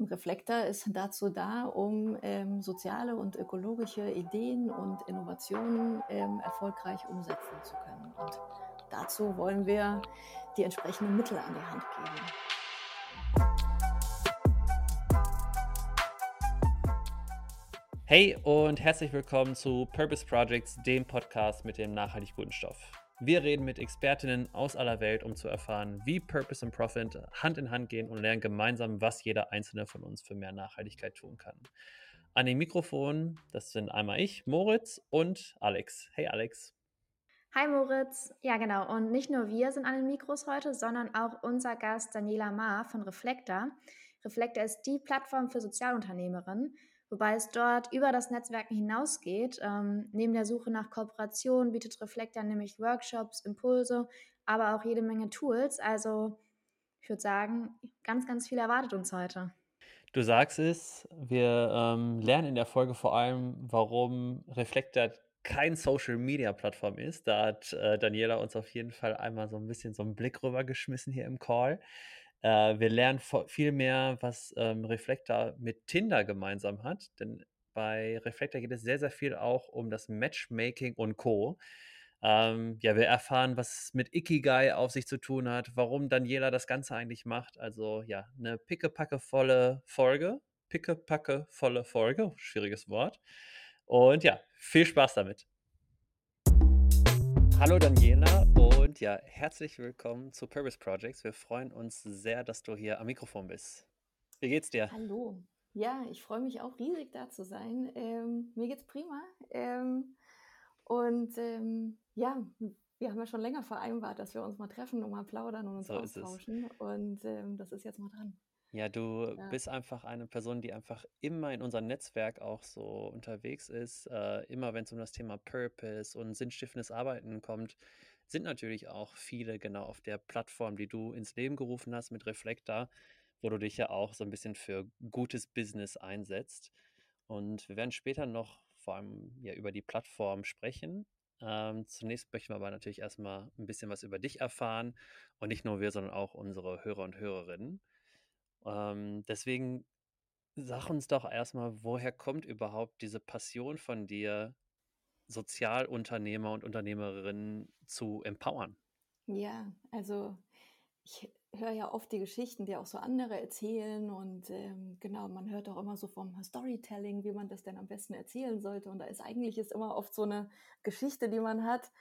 Ein Reflektor ist dazu da, um ähm, soziale und ökologische Ideen und Innovationen ähm, erfolgreich umsetzen zu können. Und dazu wollen wir die entsprechenden Mittel an die Hand geben. Hey und herzlich willkommen zu Purpose Projects, dem Podcast mit dem nachhaltig guten Stoff. Wir reden mit Expertinnen aus aller Welt, um zu erfahren, wie Purpose und Profit Hand in Hand gehen und lernen gemeinsam, was jeder einzelne von uns für mehr Nachhaltigkeit tun kann. An den Mikrofonen, das sind einmal ich, Moritz und Alex. Hey Alex. Hi Moritz. Ja, genau. Und nicht nur wir sind an den Mikros heute, sondern auch unser Gast Daniela Ma von Reflektor. Reflektor ist die Plattform für Sozialunternehmerinnen wobei es dort über das Netzwerken hinausgeht. Ähm, neben der Suche nach Kooperation bietet Reflektor nämlich Workshops, Impulse, aber auch jede Menge Tools. Also ich würde sagen, ganz, ganz viel erwartet uns heute. Du sagst es, wir ähm, lernen in der Folge vor allem, warum Reflektor kein Social Media Plattform ist. Da hat äh, Daniela uns auf jeden Fall einmal so ein bisschen so einen Blick rübergeschmissen hier im Call. Äh, wir lernen viel mehr, was ähm, Reflektor mit Tinder gemeinsam hat, denn bei Reflektor geht es sehr, sehr viel auch um das Matchmaking und Co. Ähm, ja, wir erfahren, was es mit Ikigai auf sich zu tun hat, warum Daniela das Ganze eigentlich macht. Also ja, eine pickepackevolle Folge. Pickepackevolle Folge, schwieriges Wort. Und ja, viel Spaß damit. Hallo Daniela und ja, herzlich willkommen zu Purpose Projects. Wir freuen uns sehr, dass du hier am Mikrofon bist. Wie geht's dir? Hallo. Ja, ich freue mich auch riesig da zu sein. Ähm, mir geht's prima. Ähm, und ähm, ja, wir haben ja schon länger vereinbart, dass wir uns mal treffen und mal plaudern und uns so austauschen. Und ähm, das ist jetzt mal dran. Ja, du Ja. bist einfach eine Person, die einfach immer in unserem Netzwerk auch so unterwegs ist. Äh, immer wenn es um das Thema Purpose und sinnstiftendes Arbeiten kommt, sind natürlich auch viele genau auf der Plattform, die du ins Leben gerufen hast mit Reflektor, wo du dich ja auch so ein bisschen für gutes Business einsetzt. Und wir werden später noch vor allem ja über die Plattform sprechen. Ähm, zunächst möchten wir aber natürlich erstmal ein bisschen was über dich erfahren und nicht nur wir, sondern auch unsere Hörer und Hörerinnen. Ähm, deswegen sag uns doch erstmal, woher kommt überhaupt diese Passion von dir, Sozialunternehmer und Unternehmerinnen zu empowern? Ja, also ich höre ja oft die Geschichten, die auch so andere erzählen und ähm, genau, man hört auch immer so vom Storytelling, wie man das denn am besten erzählen sollte und da ist eigentlich ist immer oft so eine Geschichte, die man hat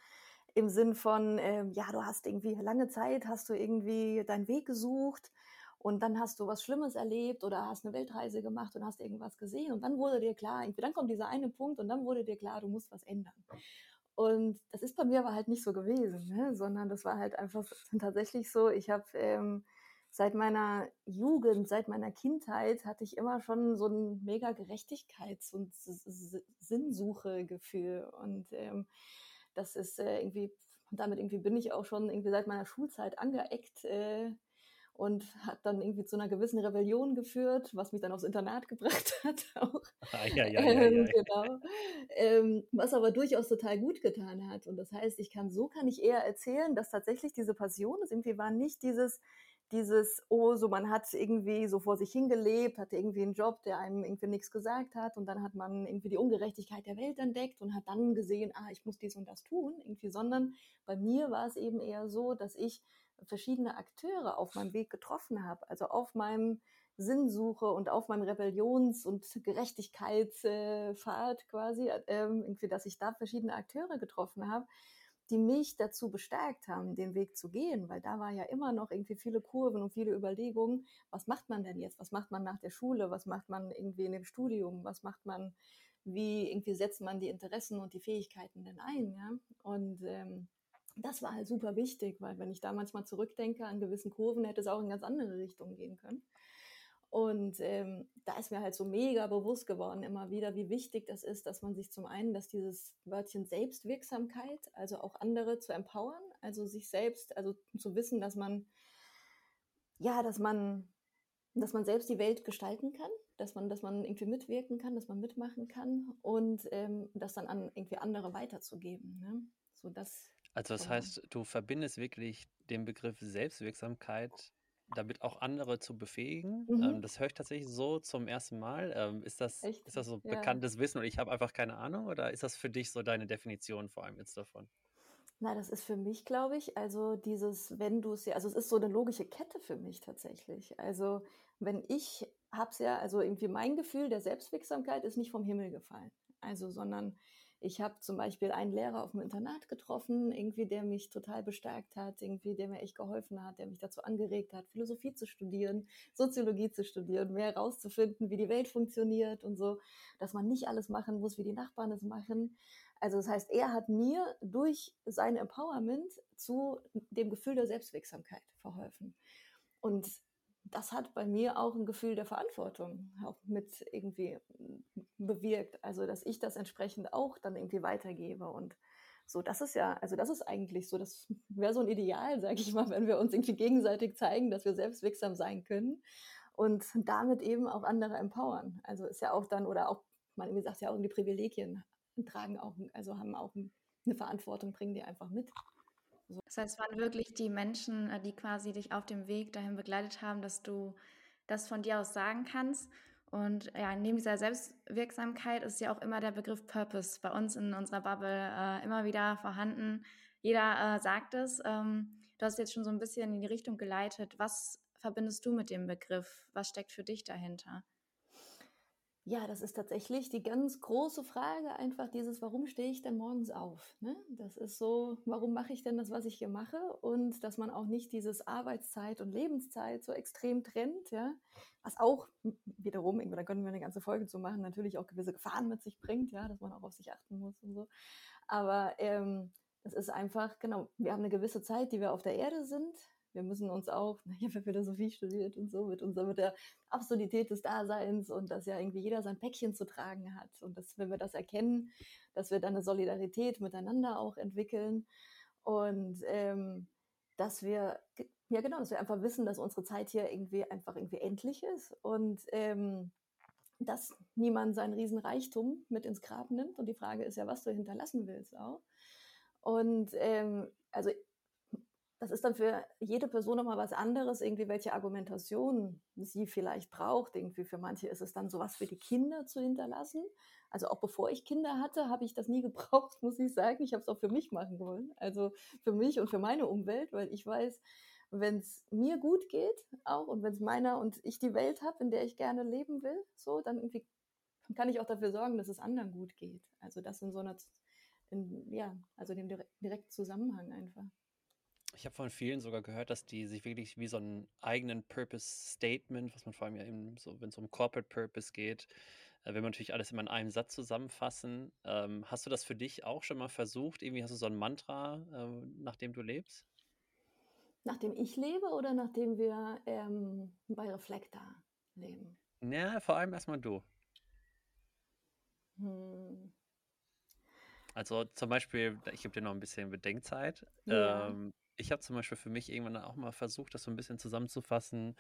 im Sinn von, ähm, ja, du hast irgendwie lange Zeit, hast du irgendwie deinen Weg gesucht und dann hast du was Schlimmes erlebt oder hast eine Weltreise gemacht und hast irgendwas gesehen und dann wurde dir klar, dann kommt dieser eine Punkt und dann wurde dir klar, du musst was ändern. Und das ist bei mir aber halt nicht so gewesen, ne? sondern das war halt einfach tatsächlich so, ich habe ähm, seit meiner Jugend, seit meiner Kindheit hatte ich immer schon so ein mega Gerechtigkeits- und Sinnsuche-Gefühl und ähm, das ist äh, irgendwie, damit irgendwie bin ich auch schon irgendwie seit meiner Schulzeit angeeckt, äh, und hat dann irgendwie zu einer gewissen Rebellion geführt, was mich dann aufs Internat gebracht hat auch. Ah, ja, ja, ja, ähm, genau. Ähm, was aber durchaus total gut getan hat. Und das heißt, ich kann, so kann ich eher erzählen, dass tatsächlich diese Passion, das irgendwie war nicht dieses, dieses, oh, so man hat irgendwie so vor sich hingelebt, hatte irgendwie einen Job, der einem irgendwie nichts gesagt hat und dann hat man irgendwie die Ungerechtigkeit der Welt entdeckt und hat dann gesehen, ah, ich muss dies und das tun, irgendwie, sondern bei mir war es eben eher so, dass ich verschiedene Akteure auf meinem Weg getroffen habe, also auf meinem Sinnsuche und auf meinem Rebellions- und Gerechtigkeitspfad quasi, irgendwie, dass ich da verschiedene Akteure getroffen habe, die mich dazu bestärkt haben, den Weg zu gehen, weil da war ja immer noch irgendwie viele Kurven und viele Überlegungen, was macht man denn jetzt? Was macht man nach der Schule? Was macht man irgendwie in dem Studium? Was macht man, wie irgendwie setzt man die Interessen und die Fähigkeiten denn ein? Ja? Und ähm, das war halt super wichtig, weil wenn ich da manchmal zurückdenke an gewissen Kurven, hätte es auch in ganz andere Richtungen gehen können. Und ähm, da ist mir halt so mega bewusst geworden immer wieder, wie wichtig das ist, dass man sich zum einen, dass dieses Wörtchen Selbstwirksamkeit, also auch andere zu empowern, also sich selbst, also zu wissen, dass man, ja, dass man, dass man selbst die Welt gestalten kann, dass man, dass man irgendwie mitwirken kann, dass man mitmachen kann und ähm, das dann an irgendwie andere weiterzugeben. Ne? So das also das heißt, du verbindest wirklich den Begriff Selbstwirksamkeit damit auch andere zu befähigen. Mhm. Ähm, das höre ich tatsächlich so zum ersten Mal. Ähm, ist das, Echt? ist das so Ja. bekanntes Wissen und ich habe einfach keine Ahnung oder ist das für dich so deine Definition vor allem jetzt davon? Na, das ist für mich, glaube ich, also dieses, wenn du es ja, also es ist so eine logische Kette für mich tatsächlich. Also wenn ich hab's ja, also irgendwie mein Gefühl der Selbstwirksamkeit ist nicht vom Himmel gefallen. Also, sondern ich habe zum Beispiel einen Lehrer auf dem Internat getroffen, irgendwie, der mich total bestärkt hat, irgendwie, der mir echt geholfen hat, der mich dazu angeregt hat, Philosophie zu studieren, Soziologie zu studieren, mehr herauszufinden, wie die Welt funktioniert und so, dass man nicht alles machen muss, wie die Nachbarn es machen. Also das heißt, er hat mir durch sein Empowerment zu dem Gefühl der Selbstwirksamkeit verholfen. Und das hat bei mir auch ein Gefühl der Verantwortung auch mit irgendwie bewirkt. Also, dass ich das entsprechend auch dann irgendwie weitergebe. Und so, das ist ja, also das ist eigentlich so, das wäre so ein Ideal, sage ich mal, wenn wir uns irgendwie gegenseitig zeigen, dass wir selbstwirksam sein können und damit eben auch andere empowern. Also ist ja auch dann, oder auch, man irgendwie sagt ja auch irgendwie Privilegien tragen auch, also haben auch eine Verantwortung, bringen die einfach mit. So. Das heißt, es waren wirklich die Menschen, äh, die quasi dich auf dem Weg dahin begleitet haben, dass du das von dir aus sagen kannst. Und ja, neben dieser Selbstwirksamkeit ist ja auch immer der Begriff Purpose bei uns in unserer Bubble äh, immer wieder vorhanden. Jeder äh, sagt es. Ähm, du hast jetzt schon so ein bisschen in die Richtung geleitet. Was verbindest du mit dem Begriff? Was steckt für dich dahinter? Ja, das ist tatsächlich die ganz große Frage, einfach dieses, warum stehe ich denn morgens auf? Ne? Das ist so, warum mache ich denn das, was ich hier mache? Und dass man auch nicht dieses Arbeitszeit und Lebenszeit so extrem trennt, ja, was auch wiederum, da können wir eine ganze Folge zu machen, natürlich auch gewisse Gefahren mit sich bringt, ja, dass man auch auf sich achten muss und so. Aber ähm, es ist einfach, genau, wir haben eine gewisse Zeit, die wir auf der Erde sind wir müssen uns auch, ich habe ja Philosophie studiert und so, mit unserer, mit der Absurdität des Daseins und dass ja irgendwie jeder sein Päckchen zu tragen hat. Und dass, wenn wir das erkennen, dass wir dann eine Solidarität miteinander auch entwickeln und ähm, dass wir, ja genau, dass wir einfach wissen, dass unsere Zeit hier irgendwie einfach irgendwie endlich ist und ähm, dass niemand seinen Riesenreichtum mit ins Grab nimmt. Und die Frage ist ja, was du hinterlassen willst auch. Und ähm, also das ist dann für jede Person nochmal was anderes, irgendwie welche Argumentation sie vielleicht braucht. Irgendwie für manche ist es dann sowas für die Kinder zu hinterlassen. Also auch bevor ich Kinder hatte, habe ich das nie gebraucht, muss ich sagen. Ich habe es auch für mich machen wollen. Also für mich und für meine Umwelt, weil ich weiß, wenn es mir gut geht, auch und wenn es meiner und ich die Welt habe, in der ich gerne leben will, so, dann irgendwie kann ich auch dafür sorgen, dass es anderen gut geht. Also das in so einer, in, ja, also dem direkten Zusammenhang einfach. Ich habe von vielen sogar gehört, dass die sich wirklich wie so einen eigenen Purpose-Statement, was man vor allem ja eben so, wenn es um Corporate Purpose geht, äh, will man natürlich alles immer in einem Satz zusammenfassen. Ähm, hast du das für dich auch schon mal versucht? Irgendwie hast du so ein Mantra, äh, nach dem du lebst? Nachdem ich lebe oder nachdem wir ähm, bei Reflektor leben? Ja, vor allem erstmal du. Hm. Also zum Beispiel, ich gebe dir noch ein bisschen Bedenkzeit. Ja. Ähm, ich habe zum Beispiel für mich irgendwann auch mal versucht, das so ein bisschen zusammenzufassen,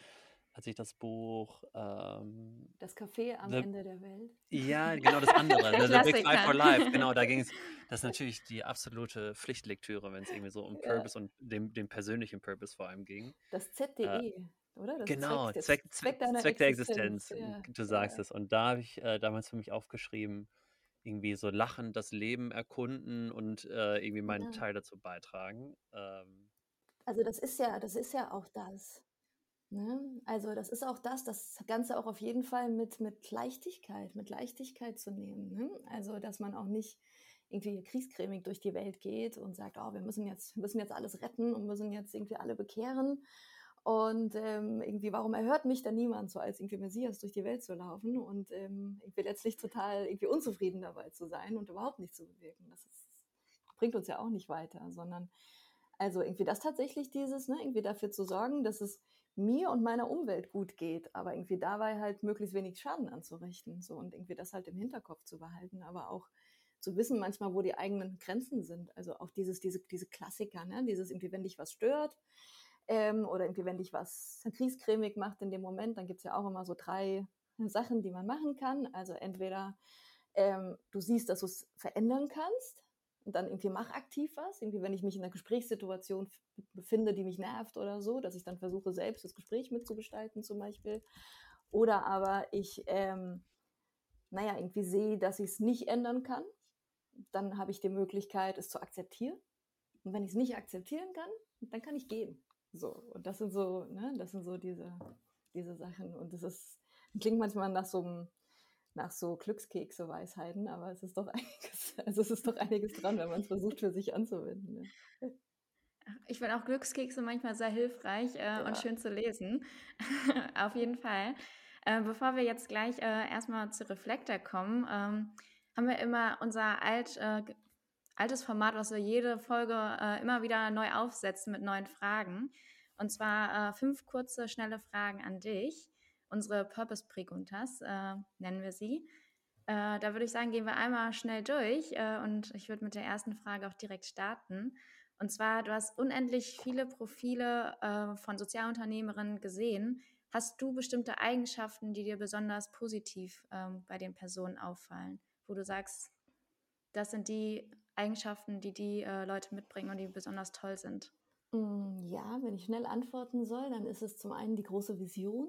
als ich das Buch ähm, Das Café am The, Ende der Welt. Ja, genau das andere. The, The Big Five for Life. Genau, da ging es. Das ist natürlich die absolute Pflichtlektüre, wenn es irgendwie so um Purpose ja. und dem, dem persönlichen Purpose vor allem ging. Das ZDE. Äh, oder? Das genau, Zweck, Zweck, Zweck, Zweck der Existenz. Ja, du sagst ja. es. Und da habe ich äh, damals für mich aufgeschrieben, irgendwie so lachen, das Leben erkunden und äh, irgendwie meinen Teil dazu beitragen. Ähm, also das ist ja, das ist ja auch das. Ne? Also das ist auch das, das Ganze auch auf jeden Fall mit, mit Leichtigkeit, mit Leichtigkeit zu nehmen. Ne? Also dass man auch nicht irgendwie kriescremig durch die Welt geht und sagt, oh, wir müssen jetzt, müssen jetzt alles retten und müssen jetzt irgendwie alle bekehren. Und ähm, irgendwie, warum erhört mich da niemand, so als irgendwie Messias durch die Welt zu laufen und ähm, irgendwie letztlich total irgendwie unzufrieden dabei zu sein und überhaupt nichts zu bewirken. Das ist, bringt uns ja auch nicht weiter, sondern also irgendwie das tatsächlich dieses, ne, irgendwie dafür zu sorgen, dass es mir und meiner Umwelt gut geht, aber irgendwie dabei halt möglichst wenig Schaden anzurichten, so und irgendwie das halt im Hinterkopf zu behalten, aber auch zu wissen manchmal, wo die eigenen Grenzen sind. Also auch dieses, diese, diese Klassiker, ne, dieses irgendwie, wenn dich was stört, ähm, oder irgendwie, wenn dich was kriescremig macht in dem Moment, dann gibt es ja auch immer so drei Sachen, die man machen kann. Also entweder ähm, du siehst, dass du es verändern kannst, und dann irgendwie mach aktiv was, irgendwie wenn ich mich in einer Gesprächssituation befinde, die mich nervt oder so, dass ich dann versuche, selbst das Gespräch mitzugestalten zum Beispiel. Oder aber ich, ähm, naja, irgendwie sehe, dass ich es nicht ändern kann, dann habe ich die Möglichkeit, es zu akzeptieren. Und wenn ich es nicht akzeptieren kann, dann kann ich gehen. So, und das sind so, ne, das sind so diese, diese Sachen. Und das ist, klingt manchmal nach so einem nach so Glückskekse-Weisheiten, aber es ist doch einiges, also es ist doch einiges dran, wenn man es versucht für sich anzuwenden. Ne? Ich finde auch Glückskekse manchmal sehr hilfreich äh, ja. und schön zu lesen. Auf jeden Fall. Äh, bevor wir jetzt gleich äh, erstmal zu Reflektor kommen, ähm, haben wir immer unser alt, äh, altes Format, was wir jede Folge äh, immer wieder neu aufsetzen mit neuen Fragen. Und zwar äh, fünf kurze, schnelle Fragen an dich unsere Purpose Preguntas, äh, nennen wir sie. Äh, da würde ich sagen, gehen wir einmal schnell durch äh, und ich würde mit der ersten Frage auch direkt starten. Und zwar, du hast unendlich viele Profile äh, von Sozialunternehmerinnen gesehen. Hast du bestimmte Eigenschaften, die dir besonders positiv ähm, bei den Personen auffallen, wo du sagst, das sind die Eigenschaften, die die äh, Leute mitbringen und die besonders toll sind? Mm, ja, wenn ich schnell antworten soll, dann ist es zum einen die große Vision,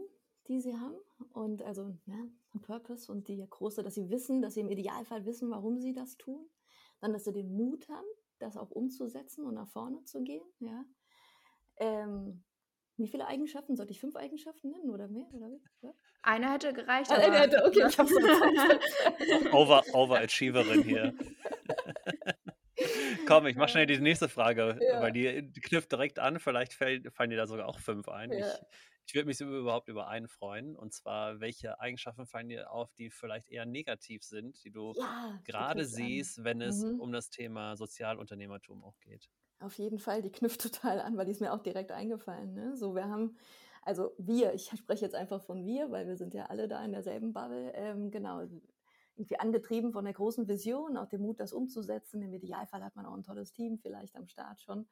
die sie haben und also ja, ein Purpose und die große, dass sie wissen, dass sie im Idealfall wissen, warum sie das tun. Dann, dass sie den Mut haben, das auch umzusetzen und nach vorne zu gehen. Ja. Ähm, wie viele Eigenschaften? Sollte ich fünf Eigenschaften nennen oder mehr? Oder ja? Eine hätte gereicht. Ah, eine hätte, okay, ich hab's Over, Overachieverin hier. Komm, ich mach schnell die nächste Frage, ja. weil die, knüpft direkt an. Vielleicht fallen, fallen dir da sogar auch fünf ein. Ja. Ich, ich würde mich überhaupt über einen freuen. Und zwar, welche Eigenschaften fallen dir auf, die vielleicht eher negativ sind, die du ja, gerade siehst, wenn es mhm. um das Thema Sozialunternehmertum auch geht? Auf jeden Fall, die knüpft total an, weil die ist mir auch direkt eingefallen. Ne? So, wir haben, also wir, ich spreche jetzt einfach von wir, weil wir sind ja alle da in derselben Bubble. Ähm, genau, irgendwie angetrieben von der großen Vision, auch dem Mut, das umzusetzen. Im Idealfall hat man auch ein tolles Team vielleicht am Start schon.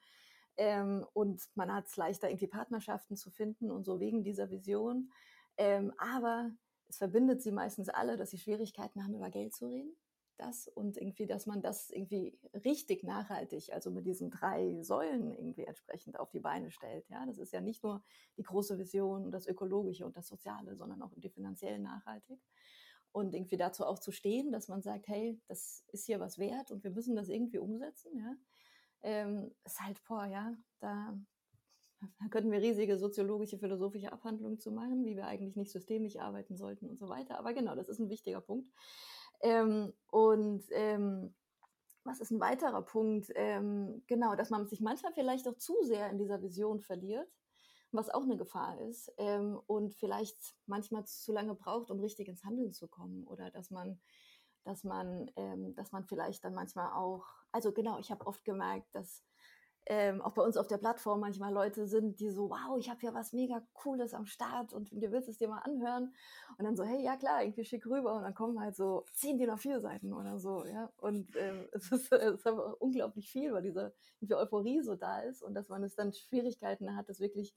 Ähm, und man hat es leichter, irgendwie Partnerschaften zu finden und so wegen dieser Vision. Ähm, aber es verbindet sie meistens alle, dass sie Schwierigkeiten haben, über Geld zu reden. Das und irgendwie, dass man das irgendwie richtig nachhaltig, also mit diesen drei Säulen irgendwie entsprechend auf die Beine stellt. Ja, das ist ja nicht nur die große Vision und das Ökologische und das Soziale, sondern auch die finanziell nachhaltig. Und irgendwie dazu auch zu stehen, dass man sagt, hey, das ist hier was wert und wir müssen das irgendwie umsetzen. Ja, ähm, ist halt, boah, ja, da, da könnten wir riesige soziologische, philosophische Abhandlungen zu machen, wie wir eigentlich nicht systemisch arbeiten sollten und so weiter. Aber genau, das ist ein wichtiger Punkt. Ähm, und ähm, was ist ein weiterer Punkt? Ähm, genau, dass man sich manchmal vielleicht auch zu sehr in dieser Vision verliert, was auch eine Gefahr ist ähm, und vielleicht manchmal zu lange braucht, um richtig ins Handeln zu kommen oder dass man dass man, ähm, dass man vielleicht dann manchmal auch, also genau, ich habe oft gemerkt, dass ähm, auch bei uns auf der Plattform manchmal Leute sind, die so, wow, ich habe ja was mega Cooles am Start und du willst es dir mal anhören. Und dann so, hey, ja klar, irgendwie schick rüber. Und dann kommen halt so zehn DIN A4 Seiten oder so, ja. Und ähm, es, ist, es ist aber unglaublich viel, weil diese Euphorie so da ist und dass man es dann Schwierigkeiten hat, das wirklich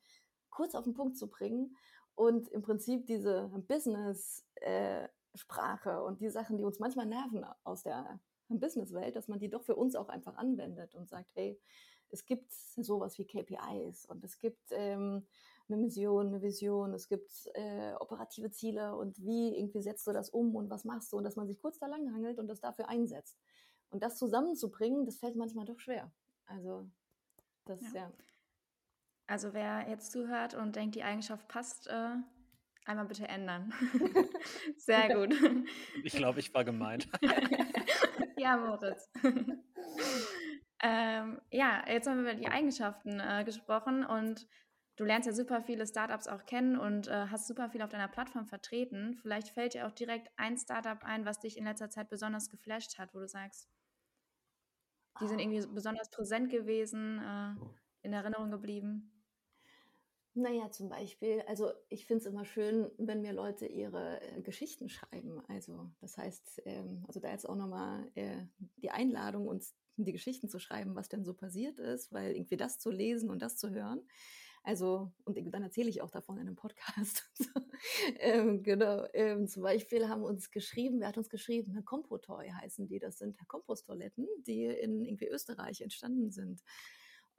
kurz auf den Punkt zu bringen und im Prinzip diese Business äh, Sprache und die Sachen, die uns manchmal nerven aus der Businesswelt, dass man die doch für uns auch einfach anwendet und sagt, hey, es gibt sowas wie KPIs und es gibt ähm, eine Mission, eine Vision, es gibt äh, operative Ziele und wie irgendwie setzt du das um und was machst du und dass man sich kurz da lang hangelt und das dafür einsetzt. Und das zusammenzubringen, das fällt manchmal doch schwer. Also das, ja. ja. Also wer jetzt zuhört und denkt, die Eigenschaft passt, äh, Einmal bitte ändern. Sehr gut. Ich glaube, ich war gemeint. ja, Moritz. ähm, ja, jetzt haben wir über die Eigenschaften äh, gesprochen und du lernst ja super viele Startups auch kennen und äh, hast super viel auf deiner Plattform vertreten. Vielleicht fällt dir auch direkt ein Startup ein, was dich in letzter Zeit besonders geflasht hat, wo du sagst, die sind irgendwie besonders präsent gewesen, äh, in Erinnerung geblieben. Naja, zum Beispiel, also ich finde es immer schön, wenn mir Leute ihre äh, Geschichten schreiben. Also das heißt, ähm, also da jetzt auch nochmal äh, die Einladung, uns die Geschichten zu schreiben, was denn so passiert ist, weil irgendwie das zu lesen und das zu hören, Also, und dann erzähle ich auch davon in einem Podcast. ähm, genau. Ähm, zum Beispiel haben uns geschrieben, wer hat uns geschrieben? Herr Compotoy heißen die. Das sind Komposttoiletten, die in irgendwie Österreich entstanden sind.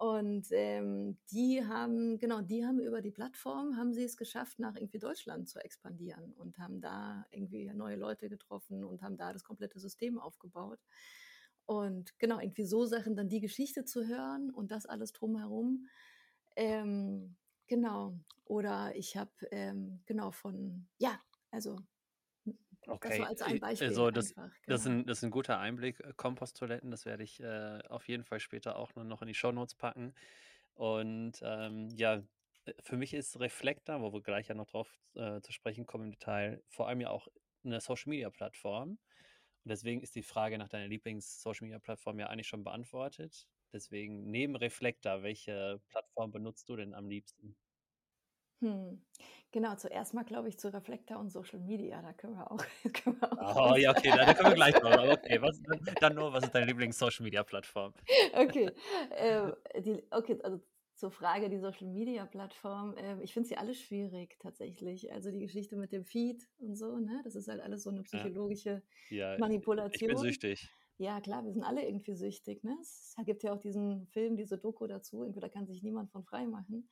Und ähm, die haben, genau, die haben über die Plattform, haben sie es geschafft, nach irgendwie Deutschland zu expandieren und haben da irgendwie neue Leute getroffen und haben da das komplette System aufgebaut. Und genau, irgendwie so Sachen, dann die Geschichte zu hören und das alles drumherum. Ähm, genau. Oder ich habe, ähm, genau, von, ja, also Okay, das als ein Beispiel. Also das, einfach, genau. das, ist ein, das ist ein guter Einblick. Äh, Komposttoiletten, das werde ich äh, auf jeden Fall später auch noch in die Shownotes packen. Und ähm, ja, äh, für mich ist Reflektor, wo wir gleich ja noch drauf äh, zu sprechen kommen im Detail, vor allem ja auch eine Social Media Plattform. Und deswegen ist die Frage nach deiner Lieblings-Social Media Plattform ja eigentlich schon beantwortet. Deswegen neben Reflektor, welche Plattform benutzt du denn am liebsten? Hm. Genau, zuerst mal glaube ich zu Reflektor und Social Media, da können wir auch. Können wir auch oh, ja, okay, da, da, können wir gleich drauf. Okay, was, dann nur, was ist deine Lieblings-Social Media Plattform? Okay, äh, die, okay, also zur Frage die Social Media Plattform. Äh, ich finde sie alle schwierig tatsächlich. Also die Geschichte mit dem Feed und so, ne? Das ist halt alles so eine psychologische ja. Ja, Manipulation. Ich bin süchtig. Ja, klar, wir sind alle irgendwie süchtig. Ne? Es gibt ja auch diesen Film, diese Doku dazu, irgendwie, da kann sich niemand von frei machen.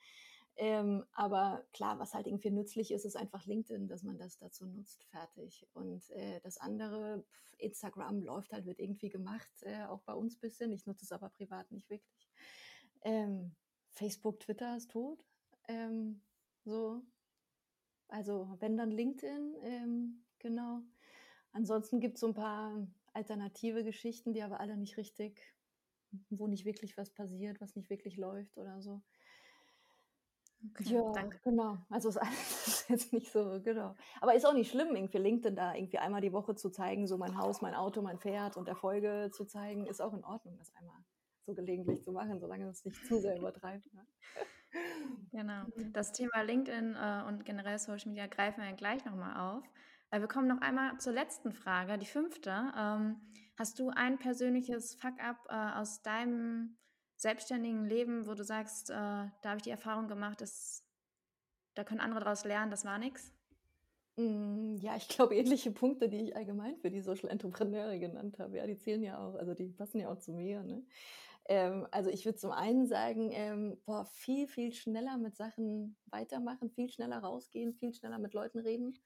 Ähm, aber klar, was halt irgendwie nützlich ist, ist einfach LinkedIn, dass man das dazu nutzt, fertig. Und äh, das andere, pff, Instagram läuft halt, wird irgendwie gemacht, äh, auch bei uns ein bisschen. Ich nutze es aber privat nicht wirklich. Ähm, Facebook, Twitter ist tot. Ähm, so. Also, wenn dann LinkedIn, ähm, genau. Ansonsten gibt es so ein paar alternative Geschichten, die aber alle nicht richtig, wo nicht wirklich was passiert, was nicht wirklich läuft oder so. Okay, ja, danke. genau. Also ist alles jetzt nicht so, genau. Aber ist auch nicht schlimm, irgendwie LinkedIn da irgendwie einmal die Woche zu zeigen, so mein Haus, mein Auto, mein Pferd und Erfolge zu zeigen, ist auch in Ordnung, das einmal so gelegentlich zu machen, solange es nicht zu sehr übertreibt. Ne? Genau. Das Thema LinkedIn äh, und generell Social Media greifen wir gleich nochmal auf. Äh, wir kommen noch einmal zur letzten Frage, die fünfte. Ähm, hast du ein persönliches Fuck-up äh, aus deinem selbstständigen Leben, wo du sagst, äh, da habe ich die Erfahrung gemacht, dass da können andere daraus lernen, das war nichts? Mm, ja, ich glaube, ähnliche Punkte, die ich allgemein für die Social Entrepreneure genannt habe, ja, die zählen ja auch, also die passen ja auch zu mir. Ne? Ähm, also ich würde zum einen sagen, ähm, boah, viel, viel schneller mit Sachen weitermachen, viel schneller rausgehen, viel schneller mit Leuten reden.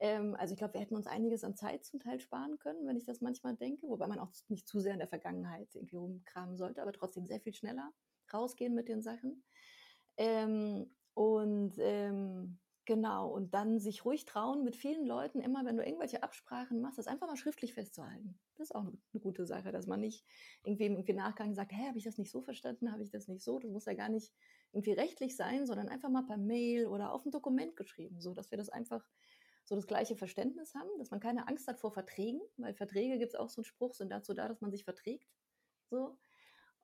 Ähm, also ich glaube, wir hätten uns einiges an Zeit zum Teil sparen können, wenn ich das manchmal denke, wobei man auch nicht zu sehr in der Vergangenheit irgendwie rumkramen sollte, aber trotzdem sehr viel schneller rausgehen mit den Sachen. Ähm, und ähm, genau, und dann sich ruhig trauen, mit vielen Leuten immer, wenn du irgendwelche Absprachen machst, das einfach mal schriftlich festzuhalten. Das ist auch eine gute Sache, dass man nicht irgendwie im Nachgang sagt, hä, habe ich das nicht so verstanden, habe ich das nicht so, das muss ja gar nicht irgendwie rechtlich sein, sondern einfach mal per Mail oder auf ein Dokument geschrieben, so dass wir das einfach so das gleiche Verständnis haben, dass man keine Angst hat vor Verträgen, weil Verträge gibt es auch so einen Spruch, sind dazu da, dass man sich verträgt. So.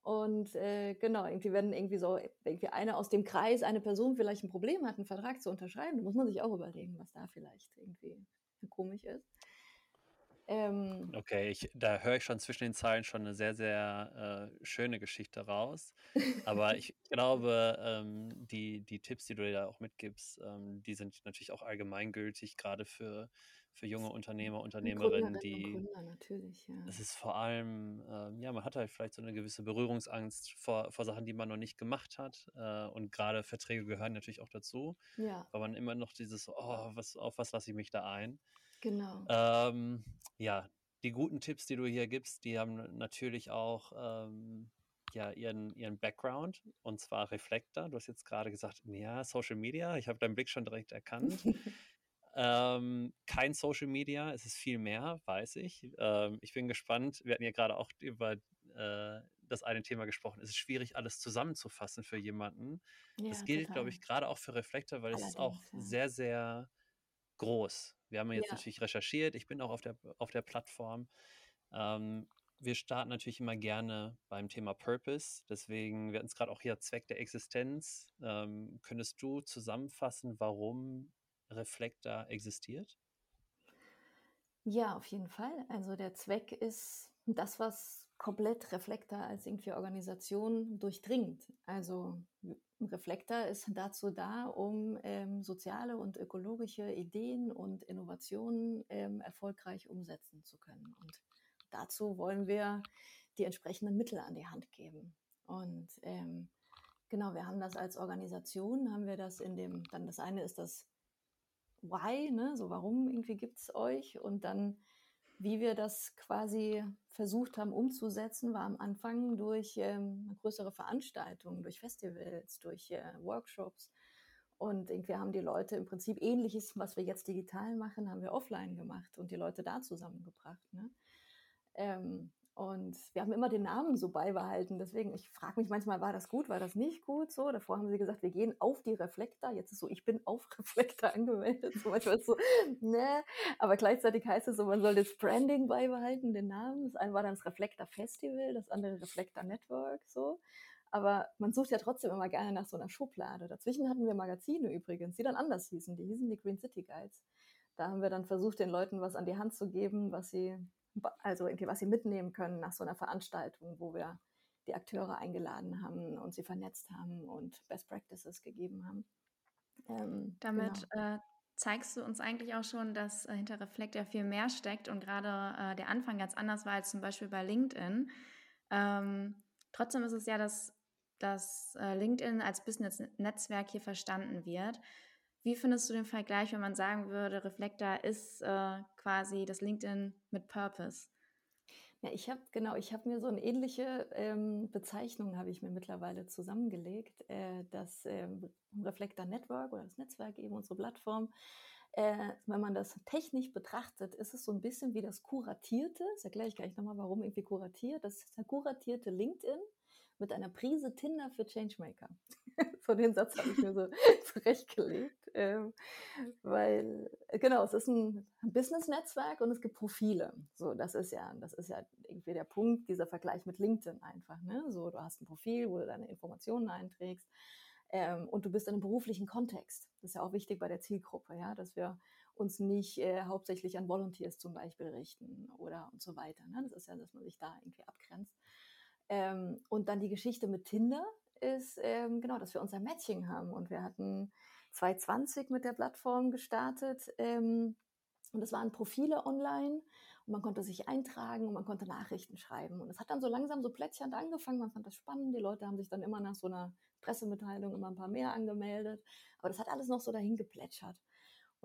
Und äh, genau, irgendwie, wenn irgendwie so irgendwie eine aus dem Kreis, eine Person vielleicht ein Problem hat, einen Vertrag zu unterschreiben, dann muss man sich auch überlegen, was da vielleicht irgendwie komisch ist. Ähm, okay, ich, da höre ich schon zwischen den Zeilen schon eine sehr, sehr äh, schöne Geschichte raus. Aber ich glaube, ähm, die, die Tipps, die du dir da auch mitgibst, ähm, die sind natürlich auch allgemeingültig, gerade für, für junge Unternehmer, Unternehmerinnen, die. Gründer, natürlich, ja. Es ist vor allem, ähm, ja, man hat halt vielleicht so eine gewisse Berührungsangst vor, vor Sachen, die man noch nicht gemacht hat. Äh, und gerade Verträge gehören natürlich auch dazu. Ja. Weil man immer noch dieses, oh, was, auf was lasse ich mich da ein? Genau. Ähm, ja, die guten Tipps, die du hier gibst, die haben natürlich auch ähm, ja, ihren, ihren Background und zwar Reflektor. Du hast jetzt gerade gesagt, ja, Social Media, ich habe deinen Blick schon direkt erkannt. ähm, kein Social Media, es ist viel mehr, weiß ich. Ähm, ich bin gespannt. Wir hatten ja gerade auch über äh, das eine Thema gesprochen. Es ist schwierig, alles zusammenzufassen für jemanden. Ja, das gilt, glaube ich, gerade auch für Reflektor, weil Allerdings, es ist auch ja. sehr, sehr groß. Wir haben jetzt ja. natürlich recherchiert, ich bin auch auf der, auf der Plattform. Ähm, wir starten natürlich immer gerne beim Thema Purpose. Deswegen, wir hatten es gerade auch hier Zweck der Existenz. Ähm, könntest du zusammenfassen, warum Reflektor existiert? Ja, auf jeden Fall. Also der Zweck ist das, was komplett Reflektor als irgendwie Organisation durchdringt. Also ein Reflektor ist dazu da, um ähm, soziale und ökologische Ideen und Innovationen ähm, erfolgreich umsetzen zu können. Und dazu wollen wir die entsprechenden Mittel an die Hand geben. Und ähm, genau, wir haben das als Organisation, haben wir das in dem, dann das eine ist das Why, ne, so warum irgendwie gibt es euch und dann wie wir das quasi versucht haben umzusetzen, war am Anfang durch ähm, größere Veranstaltungen, durch Festivals, durch äh, Workshops. Und irgendwie haben die Leute im Prinzip ähnliches, was wir jetzt digital machen, haben wir offline gemacht und die Leute da zusammengebracht. Ne? Ähm, und wir haben immer den Namen so beibehalten. Deswegen, ich frage mich manchmal, war das gut, war das nicht gut? So, davor haben sie gesagt, wir gehen auf die Reflektor. Jetzt ist so, ich bin auf Reflektor angemeldet. So manchmal ist so, ne. Aber gleichzeitig heißt es so, man soll das Branding beibehalten, den Namen. Das eine war dann das Reflektor Festival, das andere Reflektor Network, so. Aber man sucht ja trotzdem immer gerne nach so einer Schublade. Dazwischen hatten wir Magazine übrigens, die dann anders hießen. Die hießen die Green City Guides. Da haben wir dann versucht, den Leuten was an die Hand zu geben, was sie also irgendwie, was sie mitnehmen können nach so einer Veranstaltung, wo wir die Akteure eingeladen haben und sie vernetzt haben und Best Practices gegeben haben. Ähm, Damit genau. äh, zeigst du uns eigentlich auch schon, dass äh, hinter Reflekt ja viel mehr steckt und gerade äh, der Anfang ganz anders war als zum Beispiel bei LinkedIn. Ähm, trotzdem ist es ja, dass, dass äh, LinkedIn als Business-Netzwerk hier verstanden wird. Wie findest du den Vergleich, wenn man sagen würde, Reflektor ist äh, quasi das LinkedIn mit Purpose? Ja, ich habe genau, ich habe mir so eine ähnliche ähm, Bezeichnung habe ich mir mittlerweile zusammengelegt. Äh, das ähm, Reflektor Network oder das Netzwerk eben unsere Plattform. Äh, wenn man das technisch betrachtet, ist es so ein bisschen wie das kuratierte. Das erkläre ich gleich nochmal, warum irgendwie kuratiert. Das ist der kuratierte LinkedIn mit einer Prise Tinder für Changemaker. so den Satz habe ich mir so zurechtgelegt. Ähm, weil, genau, es ist ein Business-Netzwerk und es gibt Profile. So, das ist ja, das ist ja irgendwie der Punkt, dieser Vergleich mit LinkedIn einfach. Ne? So, du hast ein Profil, wo du deine Informationen einträgst. Ähm, und du bist in einem beruflichen Kontext. Das ist ja auch wichtig bei der Zielgruppe, ja, dass wir uns nicht äh, hauptsächlich an Volunteers zum Beispiel richten oder und so weiter. Ne? Das ist ja, dass man sich da irgendwie abgrenzt. Ähm, und dann die Geschichte mit Tinder ist ähm, genau, dass wir unser Matching haben. Und wir hatten 2020 mit der Plattform gestartet. Ähm, und es waren Profile online und man konnte sich eintragen und man konnte Nachrichten schreiben. Und es hat dann so langsam so plätschernd angefangen. Man fand das spannend. Die Leute haben sich dann immer nach so einer Pressemitteilung immer ein paar mehr angemeldet. Aber das hat alles noch so dahin geplätschert.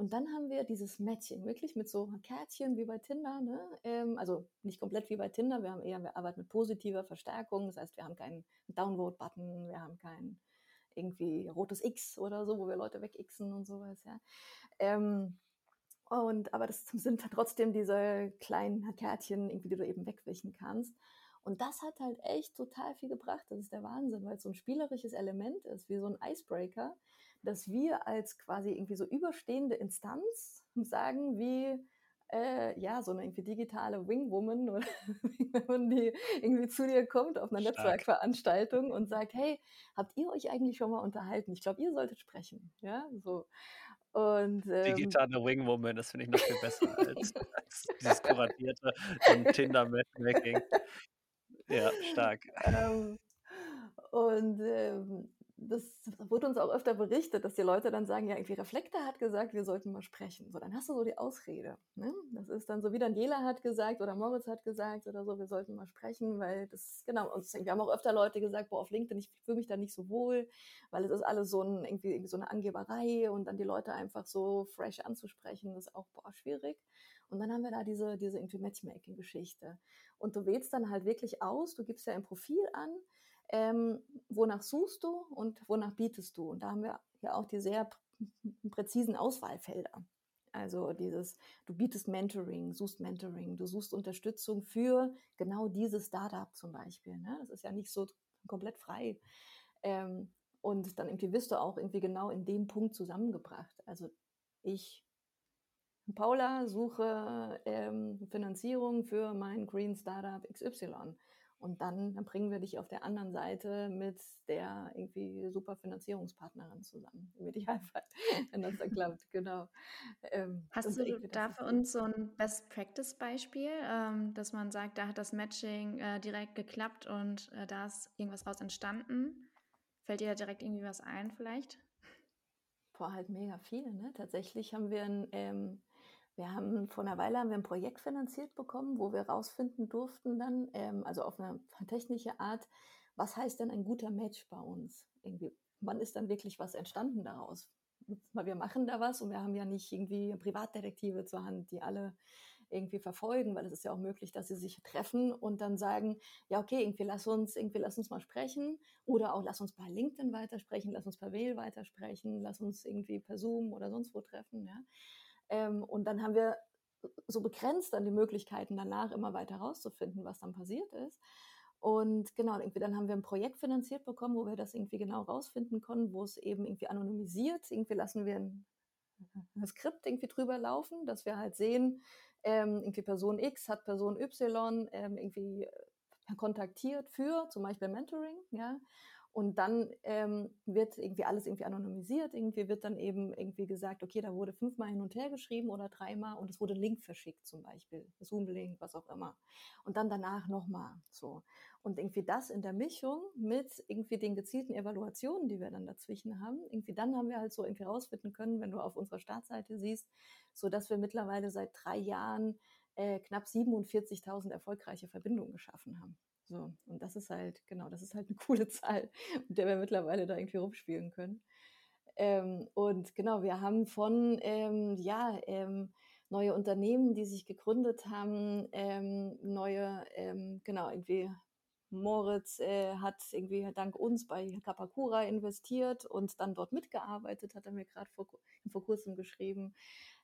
Und dann haben wir dieses Matching, wirklich mit so Kärtchen wie bei Tinder. Ne? Ähm, also nicht komplett wie bei Tinder, wir haben eher, wir arbeiten mit positiver Verstärkung. Das heißt, wir haben keinen Downvote-Button, wir haben kein irgendwie rotes X oder so, wo wir Leute wegixen und sowas, ja. Ähm, und, aber das sind trotzdem diese kleinen Kärtchen, irgendwie, die du eben wegwischen kannst. Und das hat halt echt total viel gebracht. Das ist der Wahnsinn, weil es so ein spielerisches Element ist, wie so ein Icebreaker, dass wir als quasi irgendwie so überstehende Instanz sagen, wie äh, ja, so eine irgendwie digitale Wingwoman oder wenn die irgendwie zu dir kommt auf einer Stark. Netzwerkveranstaltung und sagt, hey, habt ihr euch eigentlich schon mal unterhalten? Ich glaube, ihr solltet sprechen. Ja, so. Und, ähm, Digitale Wingwoman, das finde ich noch viel besser als, als dieses kuratierte Tinder-Matchmaking. Ja, stark. Ähm, und ähm, das wurde uns auch öfter berichtet, dass die Leute dann sagen, ja, irgendwie Reflektor hat gesagt, wir sollten mal sprechen. So, dann hast du so die Ausrede. Ne? Das ist dann so, wie Daniela hat gesagt oder Moritz hat gesagt oder so, wir sollten mal sprechen, weil das, genau, uns, wir haben auch öfter Leute gesagt, boah, auf LinkedIn, ich fühle mich da nicht so wohl, weil es ist alles so ein, irgendwie, irgendwie so eine Angeberei und dann die Leute einfach so fresh anzusprechen, ist auch, boah, schwierig. Und dann haben wir da diese, diese irgendwie Matchmaking-Geschichte. Und du wählst dann halt wirklich aus, du gibst ja ein Profil an, ähm, wonach suchst du und wonach bietest du? Und da haben wir ja auch die sehr präzisen Auswahlfelder. Also dieses, du bietest Mentoring, suchst Mentoring, du suchst Unterstützung für genau dieses Startup zum Beispiel. Ne? Das ist ja nicht so komplett frei. Ähm, und dann irgendwie wirst du auch irgendwie genau in dem Punkt zusammengebracht. Also ich, Paula, suche ähm, Finanzierung für mein Green Startup XY. Und dann, dann bringen wir dich auf der anderen Seite mit der irgendwie super Finanzierungspartnerin zusammen, im Idealfall, wenn das dann klappt, genau. Ähm, Hast du da für uns so ein Best-Practice-Beispiel, ähm, dass man sagt, da hat das Matching äh, direkt geklappt und äh, da ist irgendwas raus entstanden? Fällt dir da direkt irgendwie was ein vielleicht? Boah, halt mega viele, ne? Tatsächlich haben wir ein, ähm, wir haben vor einer Weile haben wir ein Projekt finanziert bekommen, wo wir rausfinden durften dann, ähm, also auf eine technische Art, was heißt denn ein guter Match bei uns? Irgendwie, wann ist dann wirklich was entstanden daraus? Wir machen da was und wir haben ja nicht irgendwie Privatdetektive zur Hand, die alle irgendwie verfolgen, weil es ist ja auch möglich, dass sie sich treffen und dann sagen, ja, okay, irgendwie lass uns, irgendwie lass uns mal sprechen oder auch lass uns bei LinkedIn weitersprechen, lass uns per Mail weitersprechen, lass uns irgendwie per Zoom oder sonst wo treffen, ja. Ähm, und dann haben wir so begrenzt dann die Möglichkeiten danach immer weiter rauszufinden, was dann passiert ist. Und genau, irgendwie dann haben wir ein Projekt finanziert bekommen, wo wir das irgendwie genau rausfinden konnten, wo es eben irgendwie anonymisiert, irgendwie lassen wir ein, ein Skript irgendwie drüber laufen, dass wir halt sehen, ähm, irgendwie Person X hat Person Y ähm, irgendwie äh, kontaktiert für zum Beispiel Mentoring, ja. Und dann ähm, wird irgendwie alles irgendwie anonymisiert. Irgendwie wird dann eben irgendwie gesagt, okay, da wurde fünfmal hin und her geschrieben oder dreimal und es wurde ein Link verschickt zum Beispiel, Zoom-Link, was auch immer. Und dann danach nochmal so. Und irgendwie das in der Mischung mit irgendwie den gezielten Evaluationen, die wir dann dazwischen haben, irgendwie dann haben wir halt so irgendwie rausfinden können, wenn du auf unserer Startseite siehst, so dass wir mittlerweile seit drei Jahren äh, knapp 47.000 erfolgreiche Verbindungen geschaffen haben. So, und das ist halt, genau, das ist halt eine coole Zahl, mit der wir mittlerweile da irgendwie rumspielen können. Ähm, und genau, wir haben von, ähm, ja, ähm, neue Unternehmen, die sich gegründet haben, ähm, neue, ähm, genau, irgendwie Moritz äh, hat irgendwie dank uns bei Kapakura investiert und dann dort mitgearbeitet, hat er mir gerade vor, vor kurzem geschrieben.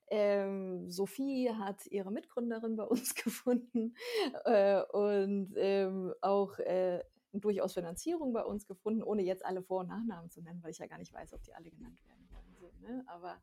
Ähm, Sophie hat ihre Mitgründerin bei uns gefunden äh, und ähm, auch äh, durchaus Finanzierung bei uns gefunden, ohne jetzt alle Vor- und Nachnamen zu nennen, weil ich ja gar nicht weiß, ob die alle genannt werden wollen. So, ne? Aber